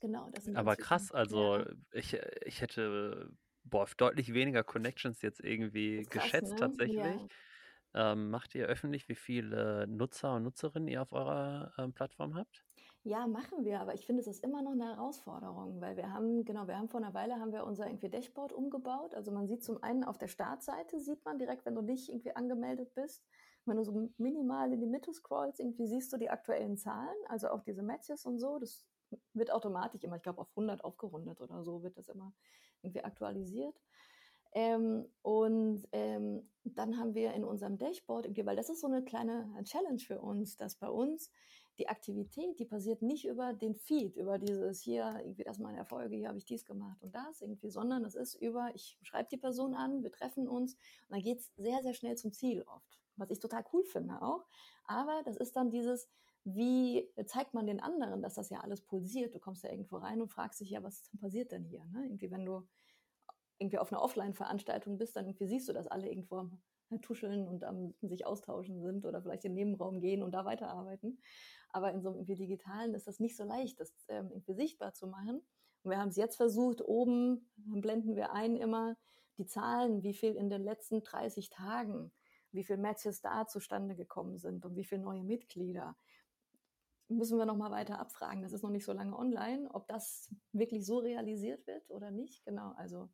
genau, das sind Aber krass, also ja. ich, ich hätte boah, deutlich weniger Connections jetzt irgendwie krass, geschätzt ne? tatsächlich. Ja. Ähm, macht ihr öffentlich, wie viele Nutzer und Nutzerinnen ihr auf eurer ähm, Plattform habt? Ja, machen wir, aber ich finde, es ist immer noch eine Herausforderung, weil wir haben, genau, wir haben vor einer Weile haben wir unser irgendwie Dashboard umgebaut. Also man sieht zum einen auf der Startseite, sieht man direkt, wenn du nicht irgendwie angemeldet bist, wenn du so minimal in die Mitte scrollst, irgendwie siehst du die aktuellen Zahlen, also auch diese Matches und so. Das wird automatisch immer, ich glaube, auf 100 aufgerundet oder so wird das immer irgendwie aktualisiert. Ähm, und ähm, dann haben wir in unserem Dashboard, weil das ist so eine kleine Challenge für uns, dass bei uns die Aktivität, die passiert nicht über den Feed, über dieses hier, irgendwie das meine Erfolge, hier habe ich dies gemacht und das irgendwie, sondern es ist über, ich schreibe die Person an, wir treffen uns und dann geht es sehr, sehr schnell zum Ziel oft, was ich total cool finde auch. Aber das ist dann dieses, wie zeigt man den anderen, dass das ja alles pulsiert? Du kommst ja irgendwo rein und fragst dich ja, was passiert denn hier? Ne? Irgendwie, wenn du irgendwie auf einer Offline-Veranstaltung bist, dann irgendwie siehst du, dass alle irgendwo tuscheln und am sich austauschen sind oder vielleicht in den Nebenraum gehen und da weiterarbeiten. Aber in so einem irgendwie digitalen ist das nicht so leicht, das ähm, irgendwie sichtbar zu machen. Und wir haben es jetzt versucht, oben blenden wir ein immer die Zahlen, wie viel in den letzten 30 Tagen, wie viele Matches da zustande gekommen sind und wie viele neue Mitglieder. Müssen wir noch mal weiter abfragen. Das ist noch nicht so lange online, ob das wirklich so realisiert wird oder nicht. Genau, also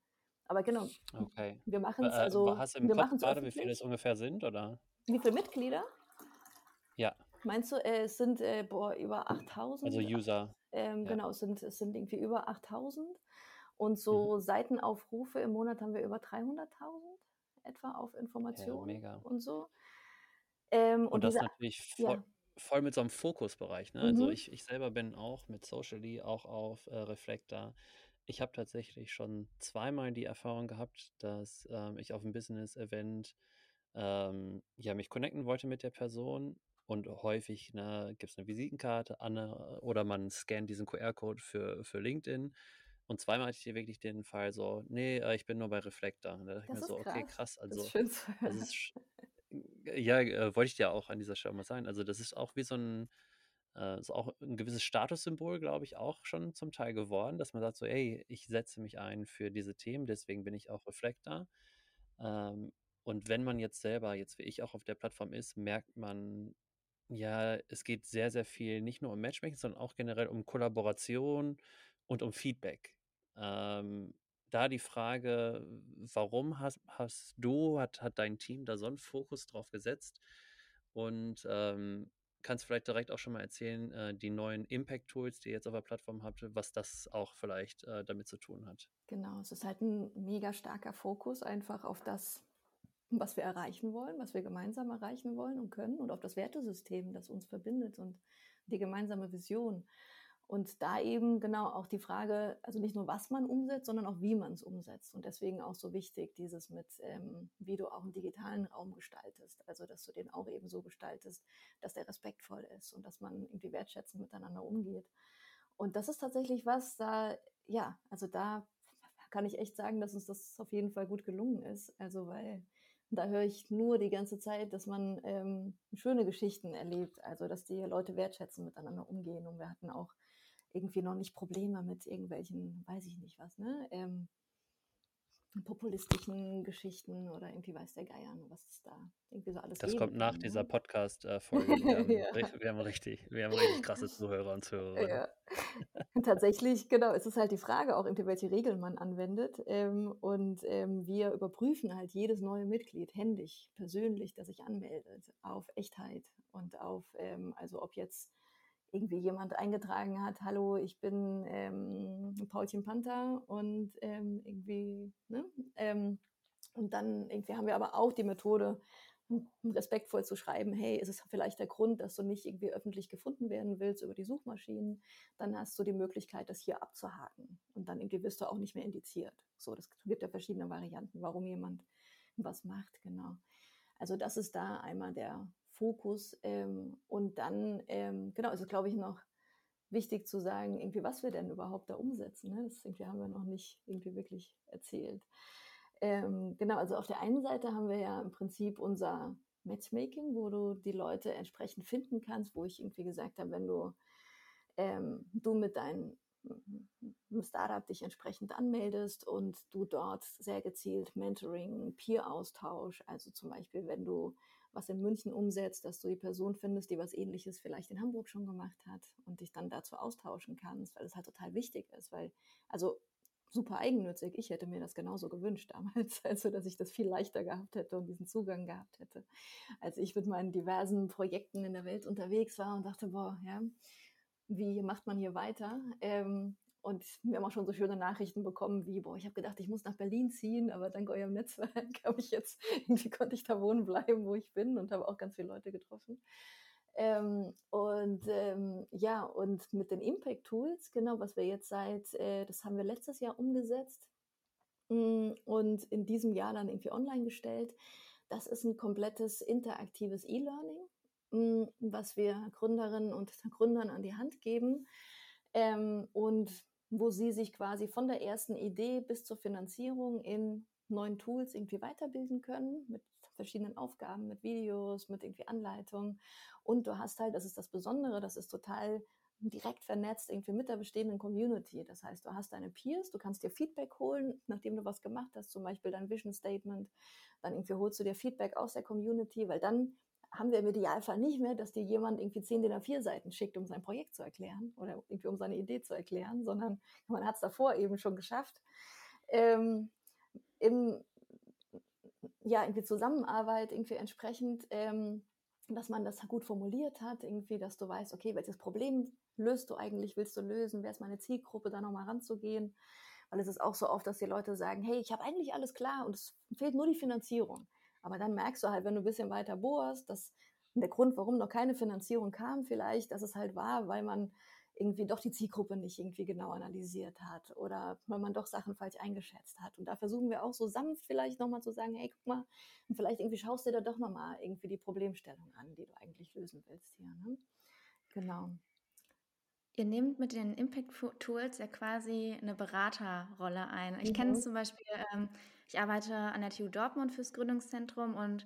aber genau. Okay. Wir machen es äh, also. Hast du im wir Kopf gerade, wie viele es ungefähr sind, oder? Wie viele Mitglieder? Ja. Meinst du, äh, es sind äh, boah, über 8000? Also User. Ähm, ja. Genau, es sind, es sind irgendwie über 8000. Und so mhm. Seitenaufrufe im Monat haben wir über 300.000 etwa auf Informationen ja, und so. Ähm, und, und, das diese, natürlich voll, ja. voll, mit so einem Fokusbereich. Ne? Also mhm. Also ich, ich selber bin auch mit Socially auch auf äh, Reflector ich habe tatsächlich schon zweimal die Erfahrung gehabt, dass ähm, ich auf einem Business-Event ähm, ja, mich connecten wollte mit der Person und häufig ne, gibt es eine Visitenkarte Anne, oder man scannt diesen QR-Code für, für LinkedIn. Und zweimal hatte ich hier wirklich den Fall so, nee, äh, ich bin nur bei Reflektor. Da dachte ich mir so, krass. okay, krass. Also, das ist, das ist ja, äh, wollte ich dir auch an dieser Stelle mal sagen. Also, das ist auch wie so ein, äh, ist auch ein gewisses Statussymbol, glaube ich, auch schon zum Teil geworden, dass man sagt so, ey, ich setze mich ein für diese Themen, deswegen bin ich auch Reflektor. Ähm, und wenn man jetzt selber, jetzt wie ich auch auf der Plattform ist, merkt man, ja, es geht sehr, sehr viel nicht nur um Matchmaking, sondern auch generell um Kollaboration und um Feedback. Ähm, da die Frage, warum hast, hast du, hat, hat dein Team da so einen Fokus drauf gesetzt? Und ähm, kannst vielleicht direkt auch schon mal erzählen, äh, die neuen Impact-Tools, die ihr jetzt auf der Plattform habt, was das auch vielleicht äh, damit zu tun hat. Genau, es ist halt ein mega starker Fokus einfach auf das, was wir erreichen wollen, was wir gemeinsam erreichen wollen und können und auf das Wertesystem, das uns verbindet und die gemeinsame Vision. Und da eben genau auch die Frage, also nicht nur was man umsetzt, sondern auch wie man es umsetzt. Und deswegen auch so wichtig, dieses mit, ähm, wie du auch einen digitalen Raum gestaltest. Also, dass du den auch eben so gestaltest, dass der respektvoll ist und dass man irgendwie wertschätzend miteinander umgeht. Und das ist tatsächlich was, da, ja, also da kann ich echt sagen, dass uns das auf jeden Fall gut gelungen ist. Also, weil da höre ich nur die ganze Zeit, dass man ähm, schöne Geschichten erlebt, also dass die Leute wertschätzen miteinander umgehen. Und wir hatten auch irgendwie noch nicht Probleme mit irgendwelchen, weiß ich nicht was, ne? Ähm, populistischen Geschichten oder irgendwie weiß der Geier, was ist da irgendwie so alles Das kommt nach kann, dieser ne? Podcast-Folge. Wir, ja. wir, haben richtig, wir haben richtig krasse Zuhörer und Zuhörer. Ja. Tatsächlich, genau, es ist halt die Frage auch, welche Regeln man anwendet. Ähm, und ähm, wir überprüfen halt jedes neue Mitglied händisch, persönlich, das sich anmeldet, auf Echtheit und auf, ähm, also ob jetzt irgendwie jemand eingetragen hat, hallo, ich bin ähm, Paulchen Panther und ähm, irgendwie, ne? Ähm, und dann irgendwie haben wir aber auch die Methode, respektvoll zu schreiben, hey, ist es vielleicht der Grund, dass du nicht irgendwie öffentlich gefunden werden willst über die Suchmaschinen, dann hast du die Möglichkeit, das hier abzuhaken. Und dann irgendwie wirst du auch nicht mehr indiziert. So, das gibt ja verschiedene Varianten, warum jemand was macht, genau. Also das ist da einmal der Fokus. Ähm, und dann, ähm, genau, es, glaube ich, noch wichtig zu sagen, irgendwie, was wir denn überhaupt da umsetzen. Ne? Das irgendwie haben wir noch nicht irgendwie wirklich erzählt. Ähm, genau, also auf der einen Seite haben wir ja im Prinzip unser Matchmaking, wo du die Leute entsprechend finden kannst, wo ich irgendwie gesagt habe, wenn du, ähm, du mit deinem Startup dich entsprechend anmeldest und du dort sehr gezielt Mentoring, Peer-Austausch, also zum Beispiel, wenn du was in München umsetzt, dass du die Person findest, die was ähnliches vielleicht in Hamburg schon gemacht hat und dich dann dazu austauschen kannst, weil es halt total wichtig ist, weil, also super eigennützig, ich hätte mir das genauso gewünscht damals, also dass ich das viel leichter gehabt hätte und diesen Zugang gehabt hätte, als ich mit meinen diversen Projekten in der Welt unterwegs war und dachte, boah, ja, wie macht man hier weiter? Ähm, und wir haben auch schon so schöne Nachrichten bekommen wie, boah, ich habe gedacht, ich muss nach Berlin ziehen, aber dank eurem Netzwerk habe ich jetzt, irgendwie konnte ich da wohnen bleiben, wo ich bin und habe auch ganz viele Leute getroffen. Ähm, und ähm, ja, und mit den Impact Tools, genau, was wir jetzt seit, äh, das haben wir letztes Jahr umgesetzt mh, mm, und in diesem Jahr dann irgendwie online gestellt. Das ist ein komplettes interaktives E-Learning, mm, was wir Gründerinnen und Gründern an die Hand geben. Ähm, und wo sie sich quasi von der ersten Idee bis zur Finanzierung in neuen Tools irgendwie weiterbilden können mit verschiedenen Aufgaben, mit Videos, mit irgendwie Anleitungen. Und du hast halt, das ist das Besondere, das ist total direkt vernetzt irgendwie mit der bestehenden Community. Das heißt, du hast deine Peers, du kannst dir Feedback holen, nachdem du was gemacht hast, zum Beispiel dein Vision Statement, dann irgendwie holst du dir Feedback aus der Community, weil dann haben wir im Idealfall nicht mehr, dass dir jemand irgendwie zehn DIN A4 Seiten schickt, um sein Projekt zu erklären oder irgendwie um seine Idee zu erklären, sondern man hat es davor eben schon geschafft. Ähm, im, ja, irgendwie Zusammenarbeit irgendwie entsprechend, ähm, dass man das gut formuliert hat, irgendwie, dass du weißt, okay, welches Problem löst du eigentlich, willst du lösen, wer ist meine Zielgruppe, da nochmal ranzugehen. Weil es ist auch so oft, dass die Leute sagen, hey, ich habe eigentlich alles klar und es fehlt nur die Finanzierung. Aber dann merkst du halt, wenn du ein bisschen weiter bohrst, dass der Grund, warum noch keine Finanzierung kam, vielleicht, dass es halt war, weil man irgendwie doch die Zielgruppe nicht irgendwie genau analysiert hat oder weil man doch Sachen falsch eingeschätzt hat. Und da versuchen wir auch so sanft vielleicht nochmal zu sagen, hey, guck mal, und vielleicht irgendwie schaust du dir doch nochmal irgendwie die Problemstellung an, die du eigentlich lösen willst hier. Ne? Genau. Ihr nehmt mit den Impact Tools ja quasi eine Beraterrolle ein. Ich mhm. kenne zum Beispiel, ähm, ich arbeite an der TU Dortmund fürs Gründungszentrum und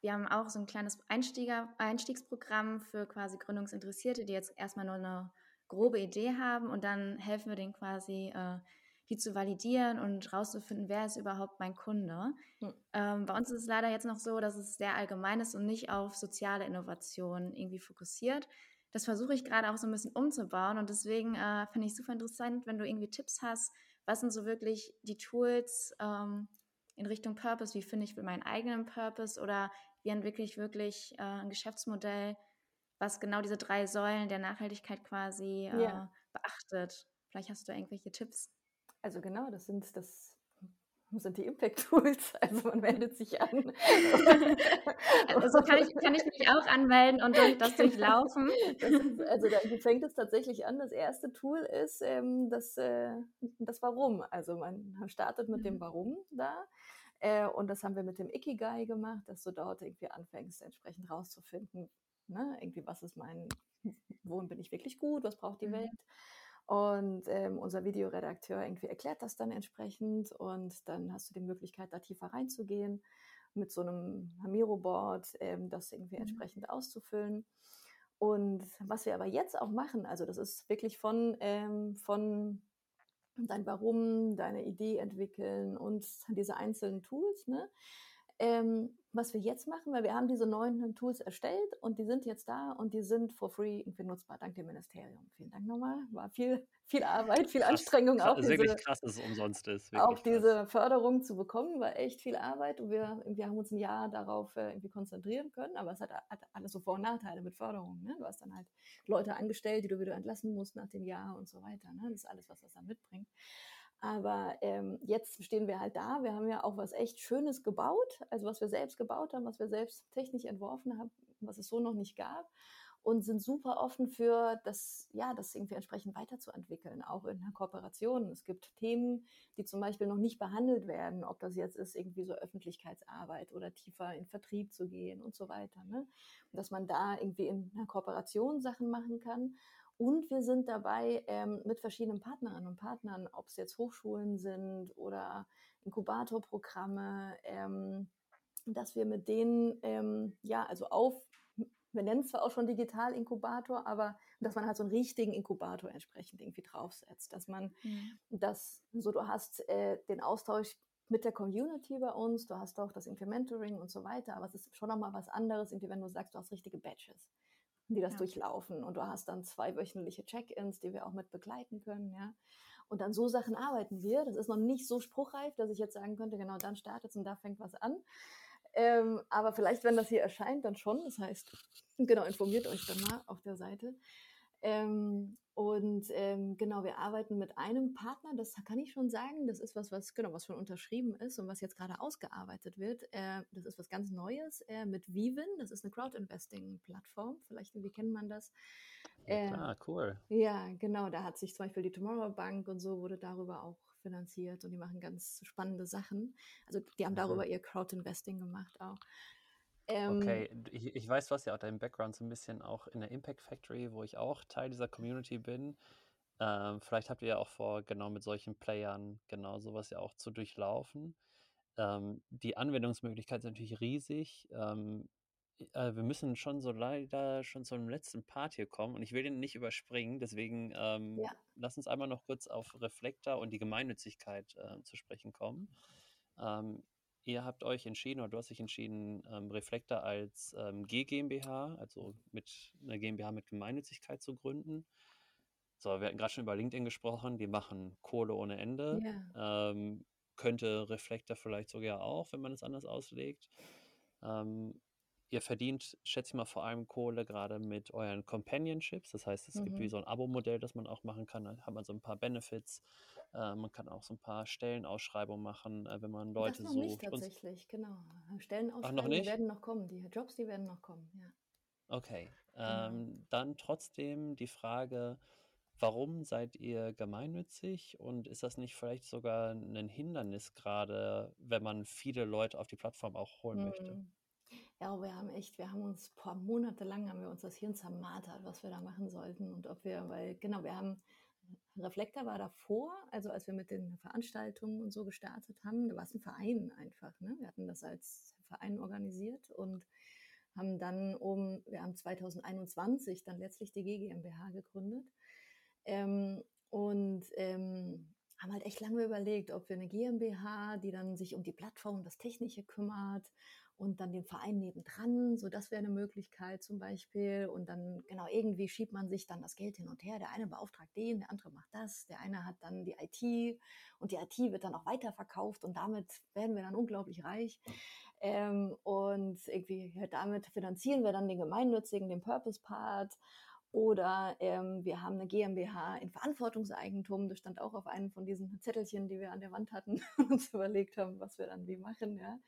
wir haben auch so ein kleines Einstieger, Einstiegsprogramm für quasi Gründungsinteressierte, die jetzt erstmal nur eine grobe Idee haben und dann helfen wir denen quasi, äh, die zu validieren und rauszufinden, wer ist überhaupt mein Kunde. Mhm. Ähm, bei uns ist es leider jetzt noch so, dass es sehr allgemein ist und nicht auf soziale Innovationen irgendwie fokussiert. Das versuche ich gerade auch so ein bisschen umzubauen und deswegen äh, finde ich super interessant, wenn du irgendwie Tipps hast, was sind so wirklich die Tools, ähm, in Richtung Purpose, wie finde ich meinen eigenen Purpose oder wie entwickle ich wirklich äh, ein Geschäftsmodell, was genau diese drei Säulen der Nachhaltigkeit quasi äh, ja. beachtet. Vielleicht hast du da irgendwelche Tipps. Also genau, das sind das sind die Impact Tools. Also man meldet sich an. also kann ich, kann ich mich auch anmelden und durch das durchlaufen. Das ist, also da fängt es tatsächlich an. Das erste Tool ist ähm, das, äh, das Warum. Also man startet mit dem mhm. Warum da. Äh, und das haben wir mit dem Ikigai gemacht, dass du dort irgendwie anfängst, entsprechend rauszufinden, ne? irgendwie was ist mein, wohin bin ich wirklich gut, was braucht die mhm. Welt und ähm, unser Videoredakteur irgendwie erklärt das dann entsprechend und dann hast du die Möglichkeit, da tiefer reinzugehen mit so einem Hamiro-Board, ähm, das irgendwie mhm. entsprechend auszufüllen. Und was wir aber jetzt auch machen, also das ist wirklich von, ähm, von dein Warum, deine Idee entwickeln und diese einzelnen Tools, ne? Ähm, was wir jetzt machen, weil wir haben diese neuen Tools erstellt und die sind jetzt da und die sind for free irgendwie nutzbar, dank dem Ministerium. Vielen Dank nochmal. War viel, viel Arbeit, viel krass, Anstrengung. Krass, auch diese, wirklich krass, dass es umsonst ist. Auch krass. diese Förderung zu bekommen, war echt viel Arbeit und wir, wir haben uns ein Jahr darauf äh, irgendwie konzentrieren können, aber es hat, hat alles so Vor- und Nachteile mit Förderung. Ne? Du hast dann halt Leute angestellt, die du wieder entlassen musst nach dem Jahr und so weiter. Ne? Das ist alles, was das dann mitbringt. Aber ähm, jetzt stehen wir halt da. Wir haben ja auch was echt Schönes gebaut, also was wir selbst gebaut haben, was wir selbst technisch entworfen haben, was es so noch nicht gab und sind super offen für das, ja, das irgendwie entsprechend weiterzuentwickeln, auch in einer Kooperation. Es gibt Themen, die zum Beispiel noch nicht behandelt werden, ob das jetzt ist irgendwie so Öffentlichkeitsarbeit oder tiefer in Vertrieb zu gehen und so weiter. Ne? Dass man da irgendwie in einer Kooperation Sachen machen kann und wir sind dabei ähm, mit verschiedenen Partnerinnen und Partnern, ob es jetzt Hochschulen sind oder Inkubatorprogramme, ähm, dass wir mit denen, ähm, ja, also auf, wir nennen es zwar auch schon Digital-Inkubator, aber dass man halt so einen richtigen Inkubator entsprechend irgendwie draufsetzt, dass man mhm. das, so du hast äh, den Austausch mit der Community bei uns, du hast auch das Implementoring und so weiter, aber es ist schon nochmal was anderes, irgendwie, wenn du sagst, du hast richtige Badges die das ja. durchlaufen. Und du hast dann zwei wöchentliche Check-ins, die wir auch mit begleiten können, ja. Und an so Sachen arbeiten wir. Das ist noch nicht so spruchreif, dass ich jetzt sagen könnte, genau dann startet es und da fängt was an. Ähm, aber vielleicht, wenn das hier erscheint, dann schon. Das heißt, genau, informiert euch dann mal auf der Seite. Ähm, und ähm, genau, wir arbeiten mit einem Partner, das kann ich schon sagen. Das ist was, was genau, was schon unterschrieben ist und was jetzt gerade ausgearbeitet wird. Äh, das ist was ganz Neues äh, mit Vivin. Das ist eine Crowd-Investing-Plattform. Vielleicht, wie kennt man das? Äh, ah, cool. Ja, genau. Da hat sich zum Beispiel die Tomorrow Bank und so wurde darüber auch finanziert und die machen ganz spannende Sachen. Also die haben darüber ihr Crowd-Investing gemacht auch. Ähm, okay, ich, ich, weiß, was ja auch dein Background so ein bisschen auch in der Impact Factory, wo ich auch Teil dieser Community bin. Ähm, vielleicht habt ihr ja auch vor, genau mit solchen Playern genau sowas ja auch zu durchlaufen. Ähm, die Anwendungsmöglichkeit ist natürlich riesig. Ähm, äh, wir müssen schon so leider schon zum letzten Part hier kommen und ich will den nicht überspringen, deswegen ähm, ja. lass uns einmal noch kurz auf Reflektor und die Gemeinnützigkeit äh, zu sprechen kommen. Ihr habt euch entschieden oder du hast dich entschieden, ähm, Reflektor als ähm, G GmbH, also mit einer GmbH mit Gemeinnützigkeit zu gründen. So, wir hatten gerade schon über LinkedIn gesprochen, die machen Kohle ohne Ende. Yeah. Ähm, könnte Reflektor vielleicht sogar auch, wenn man es anders auslegt. Ähm, ihr verdient, schätze ich mal, vor allem Kohle gerade mit euren Companionships. Das heißt, es mhm. gibt wie mhm. so ein Abo-Modell, das man auch machen kann. Da hat man so ein paar Benefits. Äh, man kann auch so ein paar Stellenausschreibungen machen, äh, wenn man Leute das noch sucht. Nicht tatsächlich, genau. Stellenausschreibungen werden noch kommen. Die Jobs, die werden noch kommen, ja. Okay. Genau. Ähm, dann trotzdem die Frage, warum seid ihr gemeinnützig und ist das nicht vielleicht sogar ein Hindernis gerade, wenn man viele Leute auf die Plattform auch holen mhm. möchte? Ja, wir haben echt, wir haben uns paar Monate lang haben wir uns das Hirn zermartert, was wir da machen sollten und ob wir, weil genau, wir haben Reflektor war davor, also als wir mit den Veranstaltungen und so gestartet haben, da war es ein Verein einfach. Ne? Wir hatten das als Verein organisiert und haben dann um, wir haben 2021 dann letztlich die GmbH gegründet ähm, und ähm, haben halt echt lange überlegt, ob wir eine GmbH, die dann sich um die Plattform, das Technische kümmert und dann den Verein nebendran, so das wäre eine Möglichkeit zum Beispiel. Und dann, genau, irgendwie schiebt man sich dann das Geld hin und her. Der eine beauftragt den, der andere macht das, der eine hat dann die IT und die IT wird dann auch weiterverkauft und damit werden wir dann unglaublich reich. Ähm, und irgendwie ja, damit finanzieren wir dann den gemeinnützigen, den Purpose-Part. Oder ähm, wir haben eine GmbH in Verantwortungseigentum. Das stand auch auf einem von diesen Zettelchen, die wir an der Wand hatten und uns überlegt haben, was wir dann wie machen. Ja.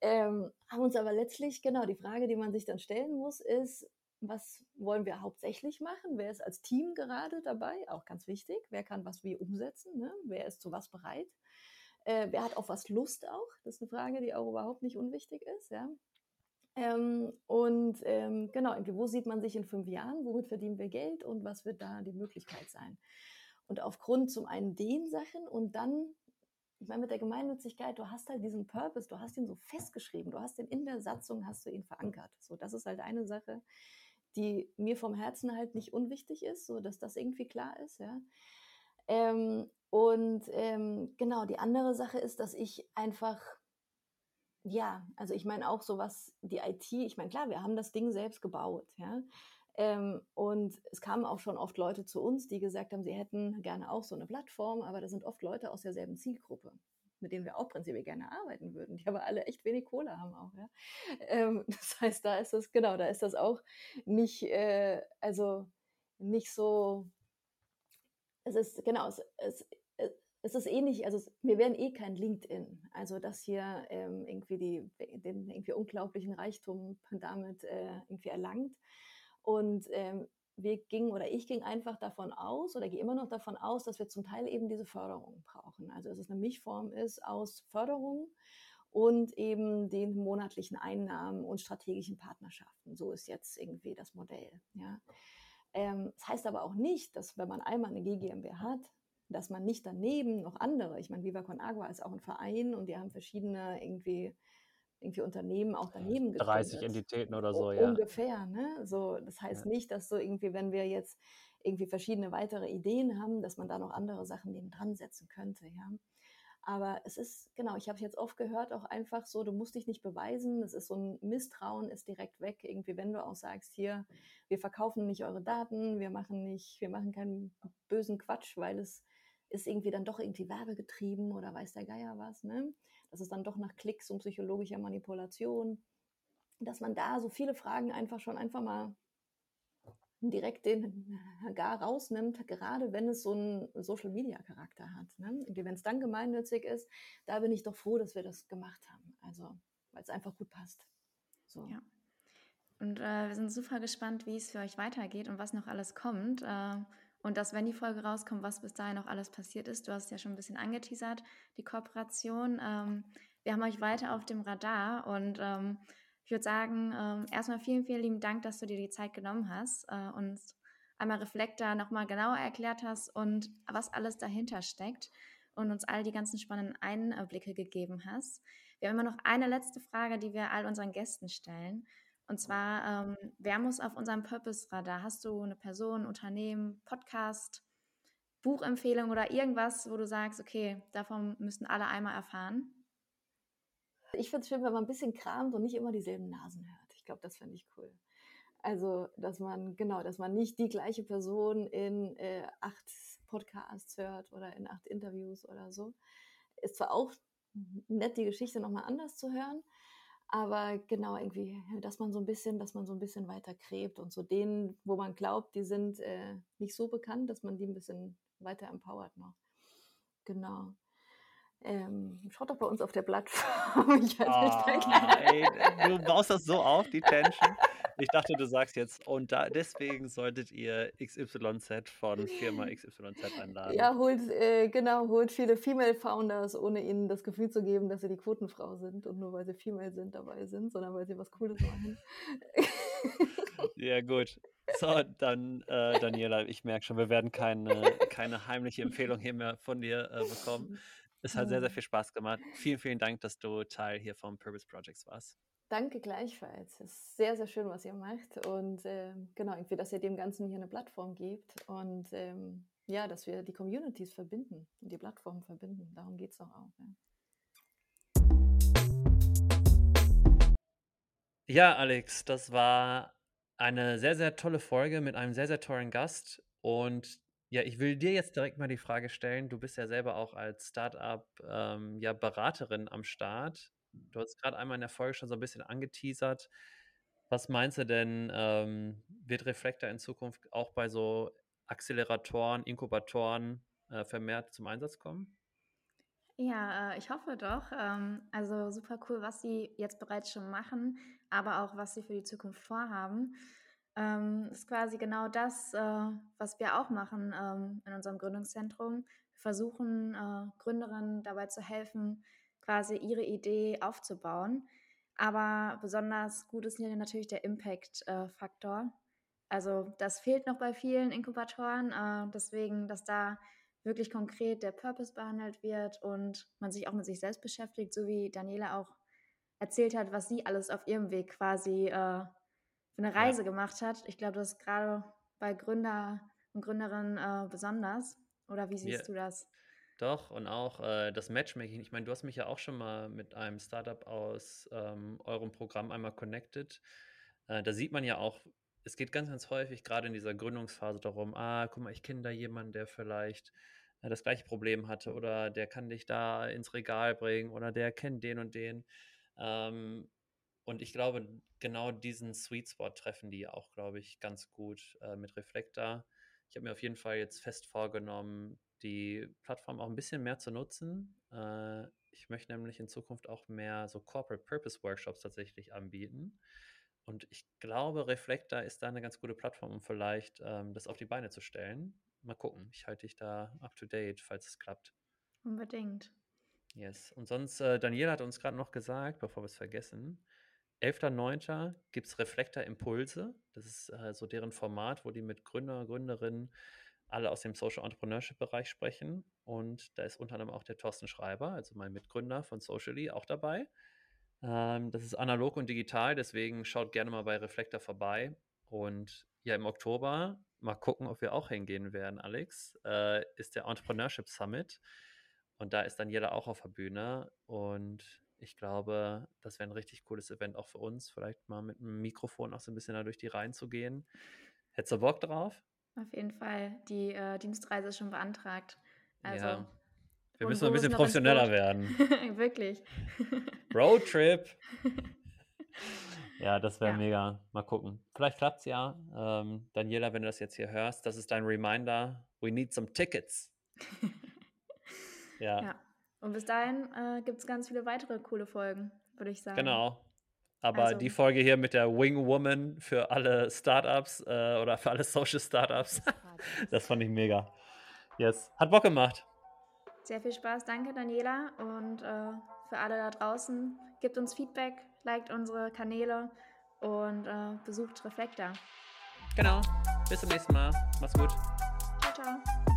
Ähm, haben uns aber letztlich, genau, die Frage, die man sich dann stellen muss, ist, was wollen wir hauptsächlich machen? Wer ist als Team gerade dabei? Auch ganz wichtig. Wer kann was wie umsetzen? Ne? Wer ist zu was bereit? Äh, wer hat auf was Lust auch? Das ist eine Frage, die auch überhaupt nicht unwichtig ist. Ja? Ähm, und ähm, genau, wo sieht man sich in fünf Jahren? Womit verdienen wir Geld und was wird da die Möglichkeit sein? Und aufgrund zum einen den Sachen und dann ich meine, mit der Gemeinnützigkeit, du hast halt diesen Purpose, du hast ihn so festgeschrieben, du hast ihn in der Satzung, hast du ihn verankert. So, das ist halt eine Sache, die mir vom Herzen halt nicht unwichtig ist, so dass das irgendwie klar ist, ja. Ähm, und ähm, genau, die andere Sache ist, dass ich einfach, ja, also ich meine auch so was, die IT, ich meine, klar, wir haben das Ding selbst gebaut, ja. Ähm, und es kamen auch schon oft Leute zu uns, die gesagt haben, sie hätten gerne auch so eine Plattform, aber da sind oft Leute aus derselben Zielgruppe, mit denen wir auch prinzipiell gerne arbeiten würden, die aber alle echt wenig Kohle haben auch. Ja? Ähm, das heißt, da ist das, genau, da ist das auch nicht, äh, also nicht so, es ist, genau, es, es, es ist ähnlich, also wir wären eh kein LinkedIn. Also dass hier ähm, irgendwie die, den irgendwie unglaublichen Reichtum damit äh, irgendwie erlangt. Und ähm, wir gingen oder ich ging einfach davon aus oder gehe immer noch davon aus, dass wir zum Teil eben diese Förderung brauchen. Also dass es eine Mischform ist aus Förderung und eben den monatlichen Einnahmen und strategischen Partnerschaften. So ist jetzt irgendwie das Modell. Ja. Ähm, das heißt aber auch nicht, dass wenn man einmal eine GGMB hat, dass man nicht daneben noch andere, ich meine, Viva Con Agua ist auch ein Verein und die haben verschiedene irgendwie irgendwie Unternehmen auch daneben gegründet. 30 Entitäten oder so, ja. Ungefähr, ne? So, das heißt ja. nicht, dass so irgendwie, wenn wir jetzt irgendwie verschiedene weitere Ideen haben, dass man da noch andere Sachen neben dran setzen könnte, ja. Aber es ist, genau, ich habe es jetzt oft gehört, auch einfach so, du musst dich nicht beweisen. Es ist so ein Misstrauen, ist direkt weg. Irgendwie, wenn du auch sagst, hier, wir verkaufen nicht eure Daten, wir machen nicht, wir machen keinen bösen Quatsch, weil es ist irgendwie dann doch irgendwie werbegetrieben oder weiß der Geier was, ne? Das ist dann doch nach Klicks und psychologischer Manipulation, dass man da so viele Fragen einfach schon einfach mal direkt den gar rausnimmt, gerade wenn es so einen Social Media Charakter hat. Ne? Wenn es dann gemeinnützig ist, da bin ich doch froh, dass wir das gemacht haben. Also, weil es einfach gut passt. So. Ja. Und äh, wir sind super gespannt, wie es für euch weitergeht und was noch alles kommt. Äh, und dass, wenn die Folge rauskommt, was bis dahin noch alles passiert ist. Du hast es ja schon ein bisschen angeteasert, die Kooperation. Ähm, wir haben euch weiter auf dem Radar und ähm, ich würde sagen, ähm, erstmal vielen, vielen lieben Dank, dass du dir die Zeit genommen hast äh, und einmal Reflektor nochmal genauer erklärt hast und was alles dahinter steckt und uns all die ganzen spannenden Einblicke gegeben hast. Wir haben immer noch eine letzte Frage, die wir all unseren Gästen stellen. Und zwar, ähm, wer muss auf unserem Purpose-Radar? Hast du eine Person, Unternehmen, Podcast, Buchempfehlung oder irgendwas, wo du sagst, okay, davon müssen alle einmal erfahren? Ich finde es schön, wenn man ein bisschen kramt und nicht immer dieselben Nasen hört. Ich glaube, das fände ich cool. Also, dass man, genau, dass man nicht die gleiche Person in äh, acht Podcasts hört oder in acht Interviews oder so. Ist zwar auch nett, die Geschichte nochmal anders zu hören, aber genau, irgendwie, dass man so ein bisschen, dass man so ein bisschen weiter gräbt und so denen, wo man glaubt, die sind äh, nicht so bekannt, dass man die ein bisschen weiter empowert noch. Genau. Ähm, schaut doch bei uns auf der Plattform. Ich weiß nicht, ey, du baust das so auf, die Tension. Ich dachte, du sagst jetzt, und da, deswegen solltet ihr XYZ von Firma XYZ einladen. Ja, holt, äh, genau, holt viele Female Founders, ohne ihnen das Gefühl zu geben, dass sie die Quotenfrau sind und nur weil sie Female sind dabei sind, sondern weil sie was Cooles machen. ja, gut. So, dann, äh, Daniela, ich merke schon, wir werden keine, keine heimliche Empfehlung hier mehr von dir äh, bekommen. Es hat sehr, sehr viel Spaß gemacht. Vielen, vielen Dank, dass du Teil hier vom Purpose Projects warst. Danke gleichfalls. Es ist sehr, sehr schön, was ihr macht. Und äh, genau, irgendwie, dass ihr dem Ganzen hier eine Plattform gebt und ähm, ja, dass wir die Communities verbinden und die Plattformen verbinden. Darum geht es doch auch. Ja. Ja, Alex, das war eine sehr, sehr tolle Folge mit einem sehr, sehr tollen Gast. Und ja, ich will dir jetzt direkt mal die Frage stellen. Du bist ja selber auch als Startup ähm, ja, Beraterin am Start. Du hast gerade einmal in der Folge schon so ein bisschen angeteasert. Was meinst du denn, ähm, wird Reflektor in Zukunft auch bei so Acceleratoren, Inkubatoren äh, vermehrt zum Einsatz kommen? Ja, äh, ich hoffe doch. Ähm, also super cool, was Sie jetzt bereits schon machen, aber auch was Sie für die Zukunft vorhaben. Ähm, ist quasi genau das, äh, was wir auch machen ähm, in unserem Gründungszentrum. Wir versuchen äh, Gründerinnen dabei zu helfen, quasi ihre Idee aufzubauen. Aber besonders gut ist hier natürlich der Impact-Faktor. also das fehlt noch bei vielen Inkubatoren. Äh, deswegen, dass da wirklich konkret der Purpose behandelt wird und man sich auch mit sich selbst beschäftigt, so wie Daniela auch erzählt hat, was sie alles auf ihrem Weg quasi äh, für eine Reise ja. gemacht hat. Ich glaube, das ist gerade bei Gründer und Gründerinnen äh, besonders. Oder wie siehst ja. du das? Doch, und auch äh, das Matchmaking. Ich meine, du hast mich ja auch schon mal mit einem Startup aus ähm, eurem Programm einmal connected. Äh, da sieht man ja auch, es geht ganz, ganz häufig gerade in dieser Gründungsphase darum, ah, guck mal, ich kenne da jemanden, der vielleicht äh, das gleiche Problem hatte oder der kann dich da ins Regal bringen oder der kennt den und den. Ähm, und ich glaube, genau diesen Sweet Spot treffen die auch, glaube ich, ganz gut äh, mit Reflektor. Ich habe mir auf jeden Fall jetzt fest vorgenommen, die Plattform auch ein bisschen mehr zu nutzen. Äh, ich möchte nämlich in Zukunft auch mehr so Corporate Purpose Workshops tatsächlich anbieten. Und ich glaube, Reflektor ist da eine ganz gute Plattform, um vielleicht ähm, das auf die Beine zu stellen mal gucken. Ich halte dich da up to date, falls es klappt. Unbedingt. Yes. Und sonst, äh, Daniela hat uns gerade noch gesagt, bevor wir es vergessen, 11.09. gibt es Reflektor Impulse. Das ist äh, so deren Format, wo die mit Gründer, Gründerinnen alle aus dem Social Entrepreneurship Bereich sprechen. Und da ist unter anderem auch der Thorsten Schreiber, also mein Mitgründer von Socially, auch dabei. Ähm, das ist analog und digital, deswegen schaut gerne mal bei Reflektor vorbei. Und ja, im Oktober mal gucken, ob wir auch hingehen werden, Alex, äh, ist der Entrepreneurship Summit. Und da ist Daniela auch auf der Bühne. Und ich glaube, das wäre ein richtig cooles Event auch für uns, vielleicht mal mit einem Mikrofon auch so ein bisschen da durch die Reihen zu gehen. Hättest du Bock drauf? Auf jeden Fall. Die äh, Dienstreise ist schon beantragt. Also, ja. Wir müssen ein bisschen professioneller werden. Wirklich. Roadtrip. Ja, das wäre ja. mega. Mal gucken. Vielleicht klappt es ja. Ähm, Daniela, wenn du das jetzt hier hörst, das ist dein Reminder. We need some tickets. ja. ja. Und bis dahin äh, gibt es ganz viele weitere coole Folgen, würde ich sagen. Genau. Aber also. die Folge hier mit der Wing Woman für alle Startups äh, oder für alle Social Startups, das fand ich mega. Yes. Hat Bock gemacht. Sehr viel Spaß. Danke, Daniela. Und äh, für alle da draußen, gebt uns Feedback, liked unsere Kanäle und äh, besucht Reflektor. Genau. Bis zum nächsten Mal. Mach's gut. Ciao, ciao.